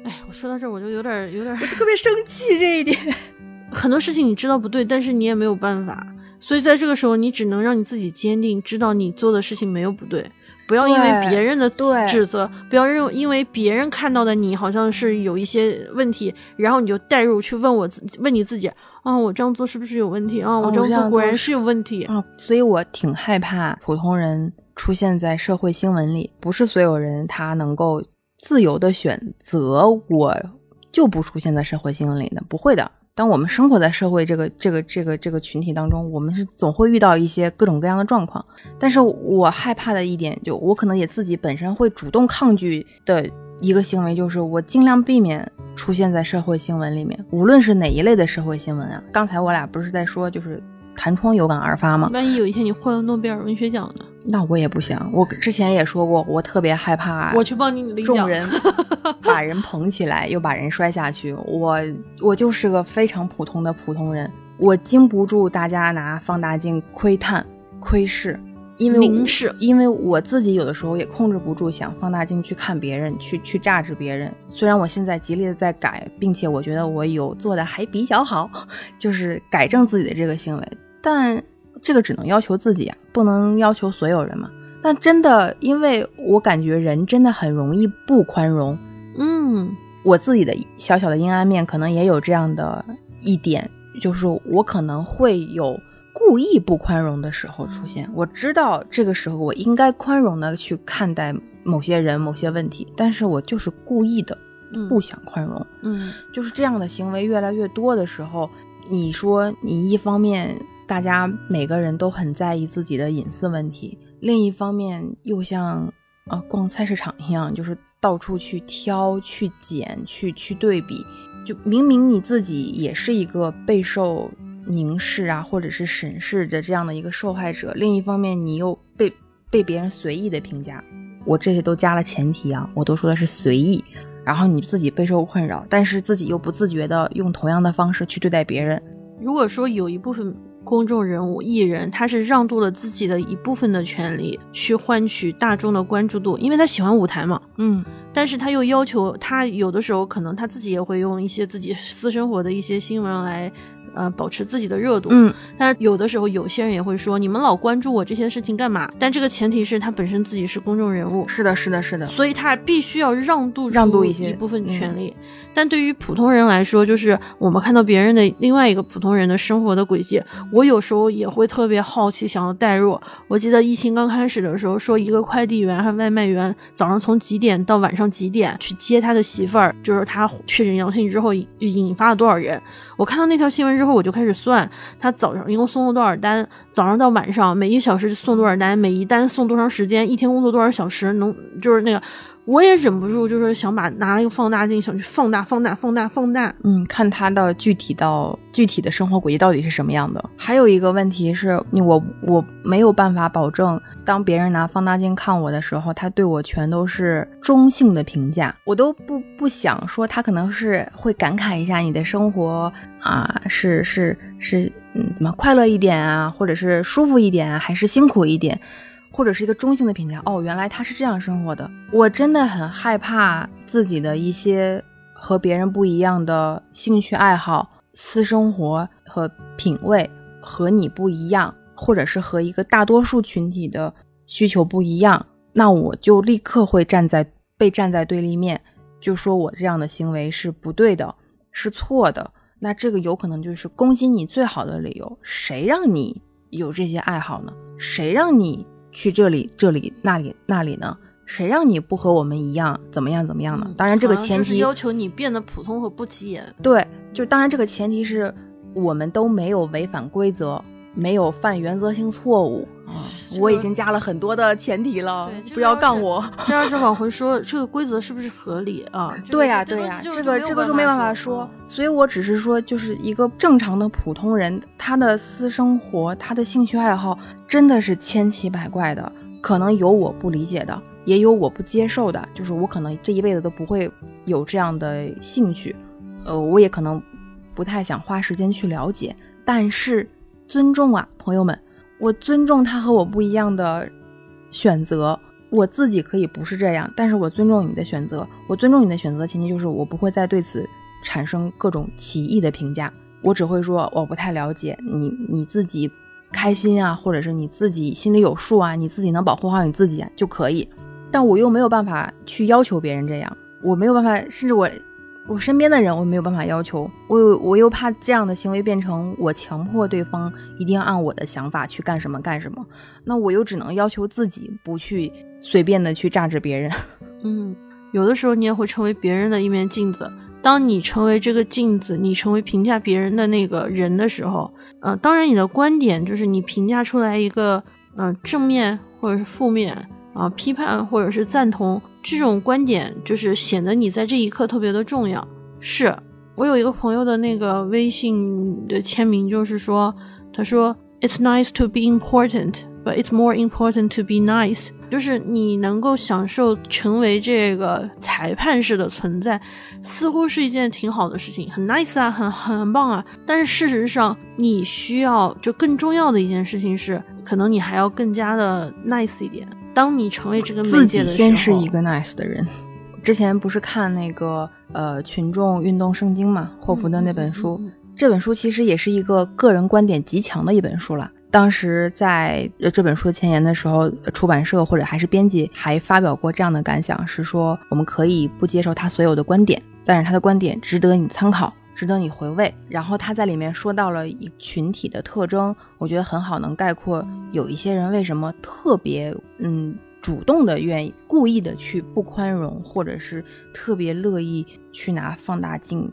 哎，我说到这儿我就有点有点特别生气这一点。很多事情你知道不对，但是你也没有办法，所以在这个时候，你只能让你自己坚定，知道你做的事情没有不对，不要因为别人的对指责，不要认因为别人看到的你好像是有一些问题，然后你就带入去问我自问你自己，啊，我这样做是不是有问题啊？我这样做果然是有问题。啊，所以我挺害怕普通人出现在社会新闻里。不是所有人他能够自由的选择，我就不出现在社会新闻里的，不会的。当我们生活在社会这个这个这个这个群体当中，我们是总会遇到一些各种各样的状况。但是我害怕的一点，就我可能也自己本身会主动抗拒的一个行为，就是我尽量避免出现在社会新闻里面，无论是哪一类的社会新闻啊。刚才我俩不是在说，就是弹窗有感而发吗？万一有一天你获了诺贝尔文学奖呢？那我也不想。我之前也说过，我特别害怕我去帮你领奖。众人 把人捧起来，又把人摔下去。我我就是个非常普通的普通人，我经不住大家拿放大镜窥探、窥视，因为我凝视因为我自己有的时候也控制不住想放大镜去看别人，去去榨制别人。虽然我现在极力的在改，并且我觉得我有做的还比较好，就是改正自己的这个行为，但这个只能要求自己啊，不能要求所有人嘛。但真的，因为我感觉人真的很容易不宽容，嗯，我自己的小小的阴暗面可能也有这样的一点，就是我可能会有故意不宽容的时候出现。我知道这个时候我应该宽容的去看待某些人、某些问题，但是我就是故意的嗯不想宽容。嗯就是这样的行为越来越多的时候，你说你一方面大家每个人都很在意自己的隐私问题，另一方面又像啊逛菜市场一样，就是到处去挑、去捡、去去对比。就明明你自己也是一个备受凝视啊，或者是审视着这样的一个受害者，另一方面你又被被别人随意的评价。我这些都加了前提啊，我都说的是随意。然后你自己备受困扰，但是自己又不自觉的用同样的方式去对待别人。如果说有一部分公众人物、艺人，他是让渡了自己的一部分的权利，去换取大众的关注度，因为他喜欢舞台嘛，嗯，但是他又要求他有的时候可能他自己也会用一些自己私生活的一些新闻来。呃，保持自己的热度，嗯，但是有的时候有些人也会说，你们老关注我这些事情干嘛？但这个前提是他本身自己是公众人物，是的，是的，是的，所以他必须要让渡让渡一些一部分权利。但对于普通人来说，就是我们看到别人的另外一个普通人的生活的轨迹，我有时候也会特别好奇，想要代入。我记得疫情刚开始的时候，说一个快递员和外卖员早上从几点到晚上几点去接他的媳妇儿，就是他确诊阳性之后引发了多少人。我看到那条新闻之后，后我就开始算他早上一共送了多少单，早上到晚上每一小时送多少单，每一单送多长时间，一天工作多少小时，能就是那个。我也忍不住，就是想把拿一个放大镜，想去放大、放大、放大、放大。嗯，看他的具体到具体的生活轨迹到底是什么样的。还有一个问题是，你我我没有办法保证，当别人拿放大镜看我的时候，他对我全都是中性的评价。我都不不想说，他可能是会感慨一下你的生活啊，是是是，嗯，怎么快乐一点啊，或者是舒服一点啊，还是辛苦一点。或者是一个中性的评价哦，原来他是这样生活的。我真的很害怕自己的一些和别人不一样的兴趣爱好、私生活和品味和你不一样，或者是和一个大多数群体的需求不一样，那我就立刻会站在被站在对立面，就说我这样的行为是不对的，是错的。那这个有可能就是攻击你最好的理由。谁让你有这些爱好呢？谁让你？去这里，这里，那里，那里呢？谁让你不和我们一样，怎么样，怎么样呢？当然，这个前提要求你变得普通和不起眼。对，就当然这个前提是我们都没有违反规则，没有犯原则性错误啊。我已经加了很多的前提了，不要杠我。这要是往回说，这个规则是不是合理啊？对呀，对呀，这个这个就没办法说。所以我只是说，就是一个正常的普通人，他的私生活、他的兴趣爱好真的是千奇百怪的，可能有我不理解的，也有我不接受的。就是我可能这一辈子都不会有这样的兴趣，呃，我也可能不太想花时间去了解。但是尊重啊，朋友们。我尊重他和我不一样的选择，我自己可以不是这样，但是我尊重你的选择。我尊重你的选择的，前提就是我不会再对此产生各种歧义的评价，我只会说我不太了解你，你自己开心啊，或者是你自己心里有数啊，你自己能保护好你自己就可以。但我又没有办法去要求别人这样，我没有办法，甚至我。我身边的人，我没有办法要求我，我又怕这样的行为变成我强迫对方一定要按我的想法去干什么干什么，那我又只能要求自己不去随便的去榨制别人。嗯，有的时候你也会成为别人的一面镜子。当你成为这个镜子，你成为评价别人的那个人的时候，呃，当然你的观点就是你评价出来一个，嗯，正面或者是负面。啊，批判或者是赞同这种观点，就是显得你在这一刻特别的重要。是我有一个朋友的那个微信的签名，就是说，他说，It's nice to be important, but it's more important to be nice。就是你能够享受成为这个裁判式的存在，似乎是一件挺好的事情，很 nice 啊，很很棒啊。但是事实上，你需要就更重要的一件事情是，可能你还要更加的 nice 一点。当你成为这个自己先是一个 nice 的人，之前不是看那个呃群众运动圣经嘛，霍福的那本书，这本书其实也是一个个人观点极强的一本书了。当时在这本书前言的时候，出版社或者还是编辑还发表过这样的感想，是说我们可以不接受他所有的观点，但是他的观点值得你参考。值得你回味。然后他在里面说到了一群体的特征，我觉得很好，能概括有一些人为什么特别嗯主动的愿意故意的去不宽容，或者是特别乐意去拿放大镜，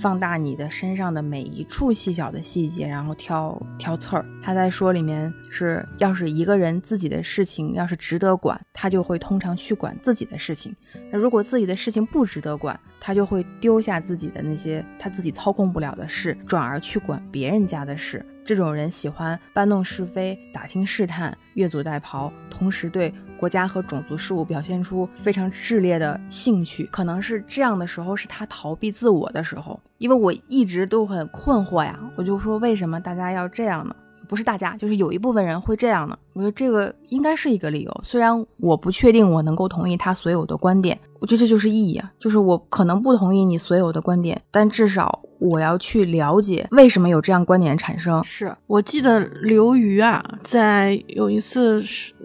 放大你的身上的每一处细小的细节，然后挑挑刺儿。他在说里面是，要是一个人自己的事情要是值得管，他就会通常去管自己的事情；那如果自己的事情不值得管，他就会丢下自己的那些他自己操控不了的事，转而去管别人家的事。这种人喜欢搬弄是非、打听试探、越俎代庖，同时对国家和种族事务表现出非常炽烈的兴趣。可能是这样的时候，是他逃避自我的时候。因为我一直都很困惑呀，我就说为什么大家要这样呢？不是大家，就是有一部分人会这样呢。我觉得这个应该是一个理由，虽然我不确定我能够同意他所有的观点。我觉得这就是意义啊，就是我可能不同意你所有的观点，但至少我要去了解为什么有这样观点产生。是我记得刘瑜啊，在有一次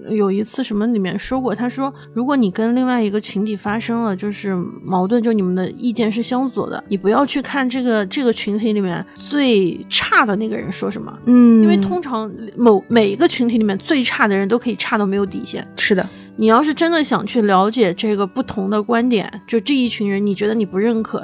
有一次什么里面说过，他说如果你跟另外一个群体发生了就是矛盾，就你们的意见是相左的，你不要去看这个这个群体里面最差的那个人说什么，嗯，因为通常某每一个群体里面最差的人都可以差到没有底线。是的。你要是真的想去了解这个不同的观点，就这一群人，你觉得你不认可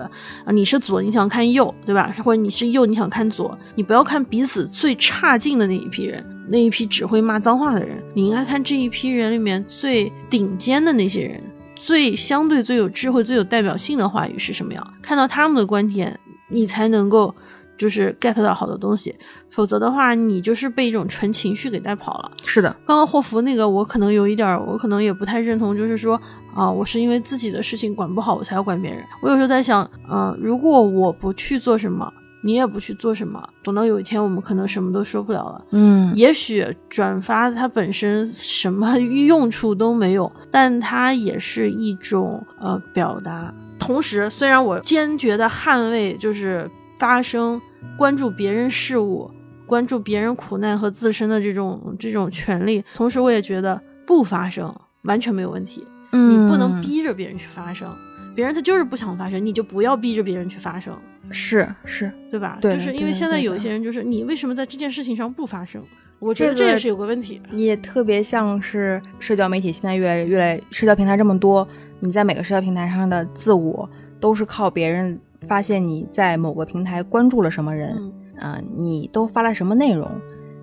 啊？你是左，你想看右，对吧？或者你是右，你想看左？你不要看彼此最差劲的那一批人，那一批只会骂脏话的人。你应该看这一批人里面最顶尖的那些人，最相对最有智慧、最有代表性的话语是什么样？看到他们的观点，你才能够。就是 get 到好的东西，否则的话，你就是被一种纯情绪给带跑了。是的，刚刚霍福那个，我可能有一点，我可能也不太认同，就是说啊，我是因为自己的事情管不好，我才要管别人。我有时候在想，嗯，如果我不去做什么，你也不去做什么，等到有一天我们可能什么都说不了了。嗯，也许转发它本身什么 用处都没有，但它也是一种呃表达。同时，虽然我坚决的捍卫，就是发声。关注别人事物，关注别人苦难和自身的这种这种权利，同时我也觉得不发声完全没有问题。嗯，你不能逼着别人去发声，别人他就是不想发声，你就不要逼着别人去发声。是是，对吧？对，就是因为现在有一些人，就是你为什么在这件事情上不发声？我觉得这也是有个问题。也特别像是社交媒体现在越来越来，社交平台这么多，你在每个社交平台上的自我都是靠别人。发现你在某个平台关注了什么人，啊，你都发了什么内容，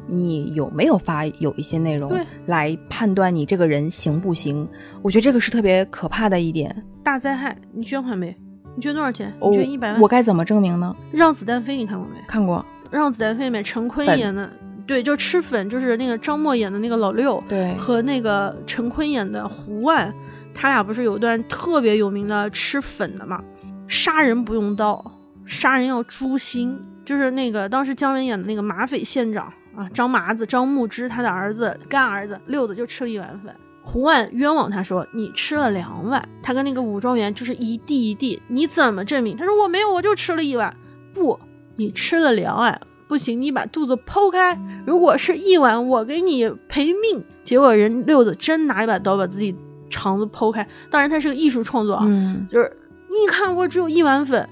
你有没有发有一些内容，来判断你这个人行不行？我觉得这个是特别可怕的一点。大灾害，你捐款没？你捐多少钱？你捐一百万。我该怎么证明呢？让子弹飞，你看过没？看过。让子弹飞里面陈坤演的，对，就吃粉，就是那个张默演的那个老六，对，和那个陈坤演的胡万，他俩不是有一段特别有名的吃粉的嘛？杀人不用刀，杀人要诛心。就是那个当时姜文演的那个马匪县长啊，张麻子、张牧之他的儿子干儿子六子就吃了一碗粉，胡万冤枉他说你吃了两碗，他跟那个武状元就是一地一地，你怎么证明？他说我没有，我就吃了一碗。不，你吃了两碗不行，你把肚子剖开，如果是一碗，我给你赔命。结果人六子真拿一把刀把自己肠子剖开，当然他是个艺术创作啊，就是。你看，我只有一碗粉，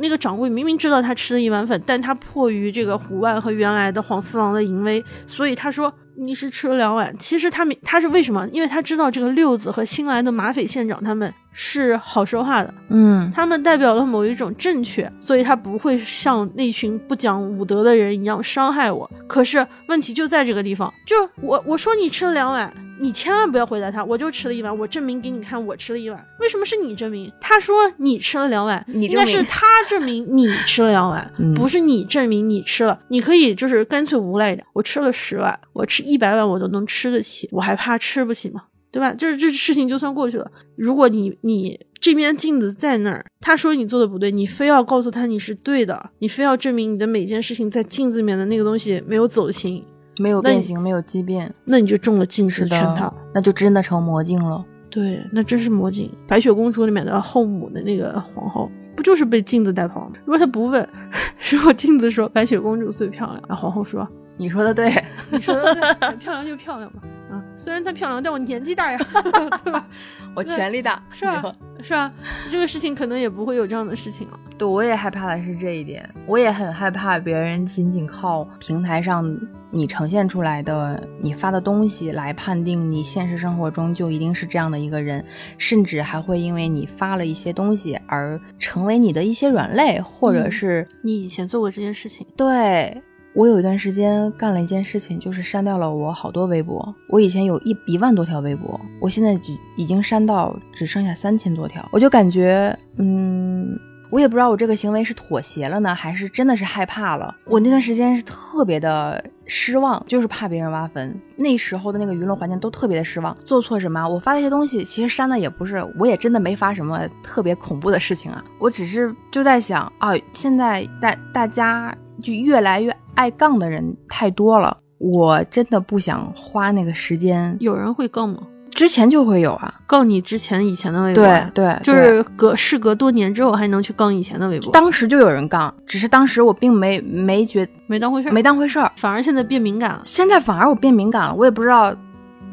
那个掌柜明明知道他吃了一碗粉，但他迫于这个胡万和原来的黄四郎的淫威，所以他说你是吃了两碗。其实他没，他是为什么？因为他知道这个六子和新来的马匪县长他们是好说话的，嗯，他们代表了某一种正确，所以他不会像那群不讲武德的人一样伤害我。可是问题就在这个地方，就我我说你吃了两碗。你千万不要回答他，我就吃了一碗，我证明给你看，我吃了一碗。为什么是你证明？他说你吃了两碗，应该是他证明 你吃了两碗，不是你证明你吃了。你可以就是干脆无赖一点，我吃了十碗，我吃一百碗我都能吃得起，我还怕吃不起吗？对吧？就是这事情就算过去了。如果你你这面镜子在那儿，他说你做的不对，你非要告诉他你是对的，你非要证明你的每件事情在镜子里面的那个东西没有走形。没有变形，没有畸变，那你就中了镜子圈套，那就真的成魔镜了。对，那真是魔镜。白雪公主里面的后母的那个皇后，不就是被镜子带跑吗？如果他不问，如果镜子说白雪公主最漂亮，那皇后说你说的对，你说的对，漂亮就漂亮吧。啊，虽然她漂亮，但我年纪大呀，对吧？我权力大，是吧？是吧？这个事情可能也不会有这样的事情了。对，我也害怕的是这一点，我也很害怕别人仅仅靠平台上你呈现出来的、你发的东西来判定你现实生活中就一定是这样的一个人，甚至还会因为你发了一些东西而成为你的一些软肋，或者是你以前做过这件事情。对。我有一段时间干了一件事情，就是删掉了我好多微博。我以前有一一万多条微博，我现在已已经删到只剩下三千多条。我就感觉，嗯，我也不知道我这个行为是妥协了呢，还是真的是害怕了。我那段时间是特别的失望，就是怕别人挖坟。那时候的那个舆论环境都特别的失望。做错什么？我发那些东西，其实删的也不是，我也真的没发什么特别恐怖的事情啊。我只是就在想啊，现在大大家就越来越。爱杠的人太多了，我真的不想花那个时间。有人会杠吗？之前就会有啊，杠你之前以前的微博。对对，就是隔事隔多年之后还能去杠以前的微博。当时就有人杠，只是当时我并没没觉没当回事儿，没当回事儿，反而现在变敏感了。现在反而我变敏感了，我也不知道，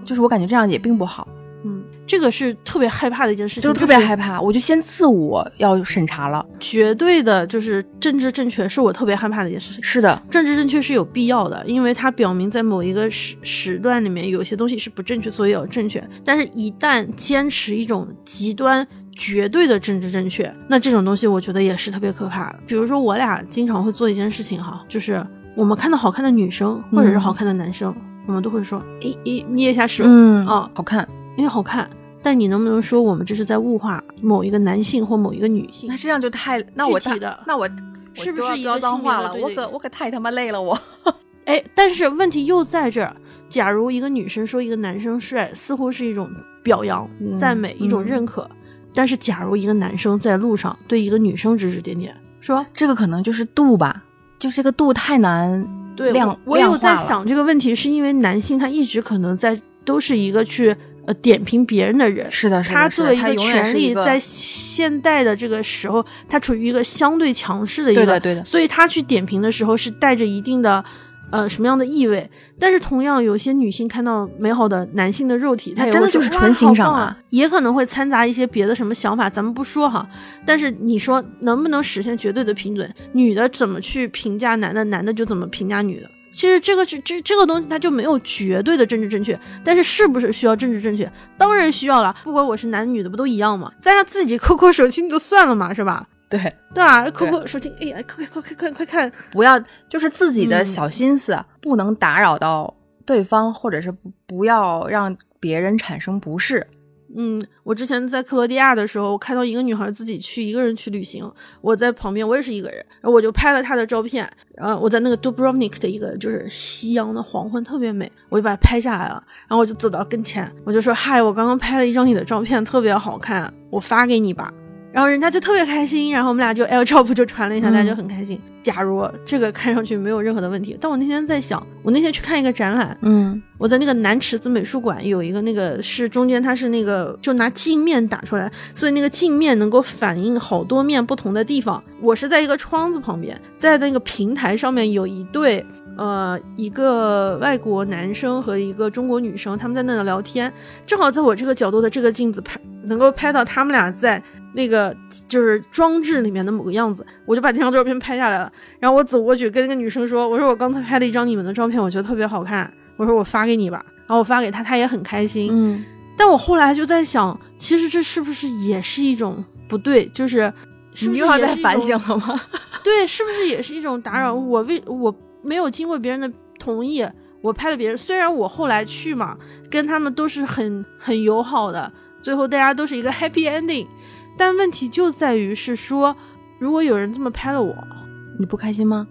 就是我感觉这样也并不好。嗯。这个是特别害怕的一件事情，就特别害怕，我就先自我要审查了。绝对的，就是政治正确是我特别害怕的一件事情。是的，政治正确是有必要的，因为它表明在某一个时时段里面有些东西是不正确，所以要正确。但是，一旦坚持一种极端绝对的政治正确，那这种东西我觉得也是特别可怕的。比如说，我俩经常会做一件事情哈，就是我们看到好看的女生或者是好看的男生，我们都会说，哎哎，捏一下手，嗯，哦，好看，因为好看。但你能不能说我们这是在物化某一个男性或某一个女性？那这样就太那我的那我是不是一个脏话了？我可我可太他妈累了我。哎，但是问题又在这儿。假如一个女生说一个男生帅，似乎是一种表扬、赞美、一种认可。但是假如一个男生在路上对一个女生指指点点，说这个可能就是度吧，就这个度太难量。我有在想这个问题，是因为男性他一直可能在都是一个去。呃，点评别人的人是的，是的他作为一个权力，在现代的这个时候，他处于一个相对强势的一个，对的，对的，所以他去点评的时候是带着一定的呃什么样的意味？但是同样，有些女性看到美好的男性的肉体，她真的就是纯欣赏啊，也可能会掺杂一些别的什么想法，咱们不说哈。但是你说能不能实现绝对的平等？女的怎么去评价男的，男的就怎么评价女的？其实这个是这这个东西，它就没有绝对的政治正确，但是是不是需要政治正确？当然需要了。不管我是男女的，不都一样吗？咱家自己抠抠手机就算了嘛，是吧？对对啊，抠抠手机，哎呀，快快快快快看！不要就是自己的小心思，不能打扰到对方，或者是不不要让别人产生不适。嗯，我之前在克罗地亚的时候，我看到一个女孩自己去一个人去旅行，我在旁边，我也是一个人，然后我就拍了她的照片，呃我在那个 Dubrovnik 的一个就是夕阳的黄昏特别美，我就把它拍下来了，然后我就走到跟前，我就说嗨，我刚刚拍了一张你的照片，特别好看，我发给你吧。然后人家就特别开心，然后我们俩就 L 照 p 就传了一下，大家就很开心。假如这个看上去没有任何的问题，但我那天在想，我那天去看一个展览，嗯，我在那个南池子美术馆有一个那个是中间它是那个就拿镜面打出来，所以那个镜面能够反映好多面不同的地方。我是在一个窗子旁边，在那个平台上面有一对呃一个外国男生和一个中国女生，他们在那聊天，正好在我这个角度的这个镜子拍能够拍到他们俩在。那个就是装置里面的某个样子，我就把那张照片拍下来了。然后我走过去跟那个女生说：“我说我刚才拍了一张你们的照片，我觉得特别好看。我说我发给你吧。”然后我发给她，她也很开心。嗯。但我后来就在想，其实这是不是也是一种不对？就是你又要在反省了吗？对，是不是也是一种打扰？我为我没有经过别人的同意，我拍了别人。虽然我后来去嘛，跟他们都是很很友好的，最后大家都是一个 happy ending。但问题就在于是说，如果有人这么拍了我，你不开心吗？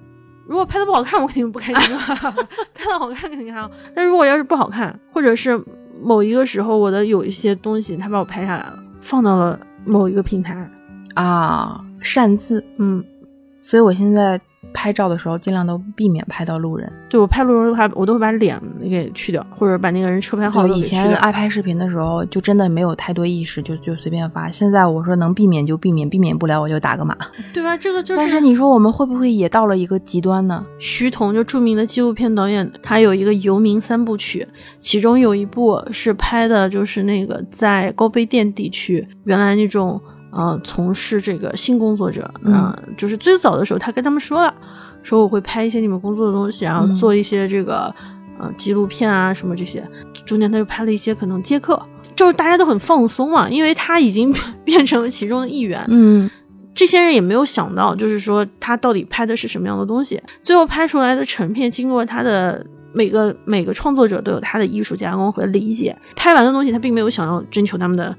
如果拍的不好看，我肯定不开心啊。拍的好看肯定还好，但如果要是不好看，或者是某一个时候我的有一些东西他把我拍下来了，放到了某一个平台啊，擅自，嗯，所以我现在拍照的时候尽量都避免拍到路人。对我拍路人的话，我都会把脸给去掉，或者把那个人车牌号。以前爱拍视频的时候，就真的没有太多意识，就就随便发。现在我说能避免就避免，避免不了我就打个码。对吧？这个就是。但是你说我们会不会也到了一个极端呢？徐桐就著名的纪录片导演，他有一个游民三部曲，其中有一部是拍的就是那个在高碑店地区，原来那种呃从事这个性工作者，嗯就是最早的时候他跟他们说了，说我会拍一些你们工作的东西，然后嗯做一些这个、呃纪录片啊什么这些，中间他又拍了一些可能接客，就是大家都很放松嘛，因为他已经 变成了其中的一员，嗯这些人也没有想到，就是说他到底拍的是什么样的东西。最后拍出来的成片，经过他的每个每个创作者都有他的艺术加工和理解。拍完的东西，他并没有想要征求他们的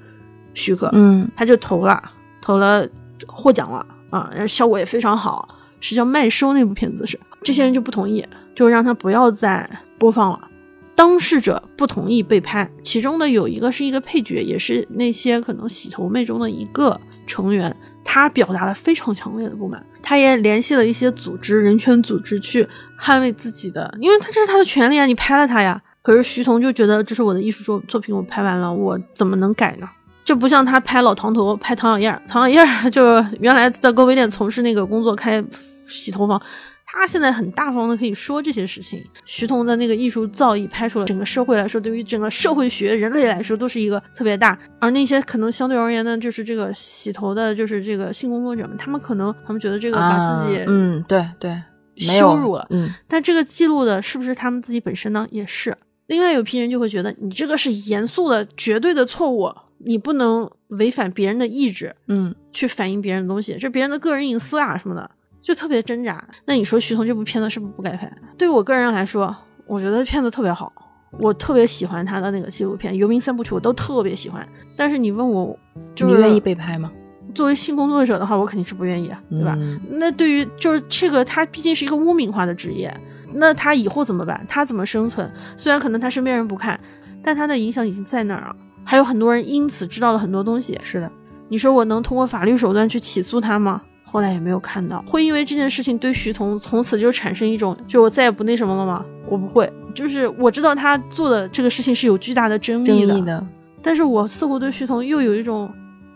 许可，嗯他就投了，投了，获奖了啊，然后效果也非常好，是叫《麦收》那部片子是。这些人就不同意，就让他不要再播放了。当事者不同意被拍，其中的有一个是一个配角，也是那些可能洗头妹中的一个成员，他表达了非常强烈的不满，他也联系了一些组织、人权组织去捍卫自己的，因为他这是他的权利啊，你拍了他呀。可是徐彤就觉得这是我的艺术作作品，我拍完了，我怎么能改呢？这不像他拍老唐头、拍唐小燕，唐小燕 就原来在高碑店从事那个工作，开洗头房。他现在很大方的可以说这些事情。徐桐的那个艺术造诣拍出了整个社会来说，对于整个社会学、人类来说都是一个特别大。而那些可能相对而言呢，就是这个洗头的，就是这个性工作者们，他们可能他们觉得这个把自己啊嗯对对羞辱了，嗯但这个记录的是不是他们自己本身呢？也是。另外有批人就会觉得，你这个是严肃的、绝对的错误，你不能违反别人的意志嗯去反映别人的东西，这别人的个人隐私啊什么的，就特别挣扎。那你说徐桐这部片子是不是不该拍？对于我个人来说，我觉得片子特别好，我特别喜欢他的那个纪录片《游民三部曲》，我都特别喜欢。但是你问我，就是你愿意被拍吗？作为性工作者的话，我肯定是不愿意啊，对吧？嗯那对于就是这个，他毕竟是一个污名化的职业，那他以后怎么办？他怎么生存？虽然可能他身边人不看，但他的影响已经在那儿了。还有很多人因此知道了很多东西。是的，你说我能通过法律手段去起诉他吗？后来也没有看到。会因为这件事情对徐彤从此就产生一种，就我再也不那什么了吗？我不会，就是我知道他做的这个事情是有巨大的争议的，但是我似乎对徐彤又有一种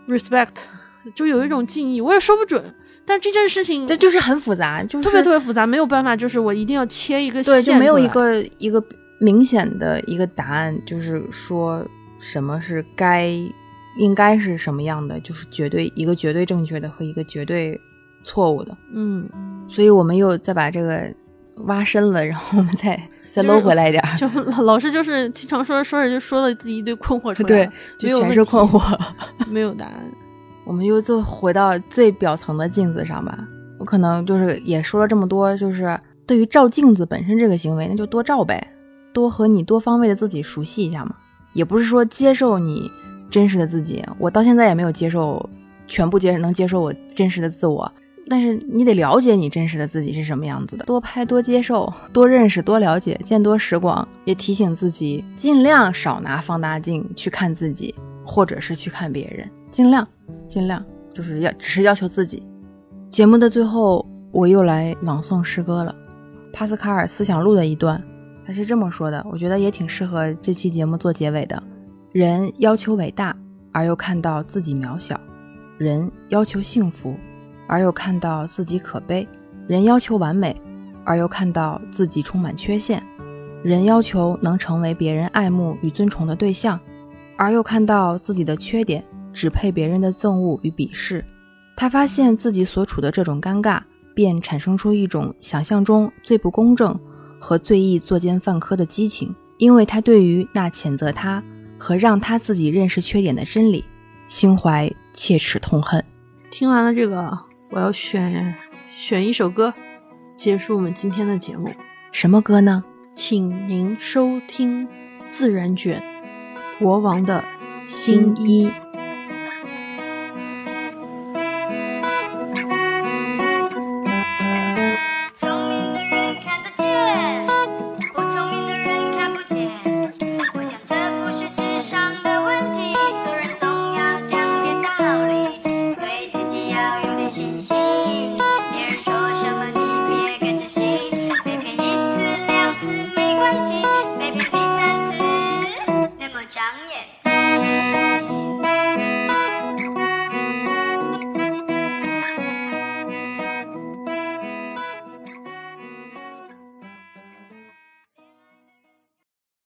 respect，就有一种敬意，我也说不准。但这件事情这就是很复杂，就是特别特别复杂，没有办法，就是我一定要切一个线对，就没有一个一个明显的一个答案，就是说什么是该应该是什么样的，就是绝对一个绝对正确的和一个绝对错误的。嗯，所以我们又再把这个挖深了，然后我们再再搂回来一点儿，就老老师就是经常说着说着就说了自己一堆困惑出来，对，全是困惑。没有答案。我们就就回到最表层的镜子上吧。我可能就是也说了这么多，就是对于照镜子本身这个行为，那就多照呗，多和你多方位的自己熟悉一下嘛。也不是说接受你真实的自己，我到现在也没有接受全部接能接受我真实的自我。但是你得了解你真实的自己是什么样子的，多拍多接受，多认识多了解，见多识广，也提醒自己尽量少拿放大镜去看自己，或者是去看别人，尽量尽量就是要只是要求自己。节目的最后，我又来朗诵诗歌了，帕斯卡尔思想录的一段，他是这么说的，我觉得也挺适合这期节目做结尾的。人要求伟大，而又看到自己渺小；人要求幸福，而又看到自己可悲；人要求完美，而又看到自己充满缺陷；人要求能成为别人爱慕与尊崇的对象，而又看到自己的缺点只配别人的憎恶与鄙视。他发现自己所处的这种尴尬，便产生出一种想象中最不公正和最易作奸犯科的激情，因为他对于那谴责他和让他自己认识缺点的真理，心怀切齿痛恨。听完了这个，我要选选一首歌，结束我们今天的节目。什么歌呢？请您收听《自然卷》，国王的新衣。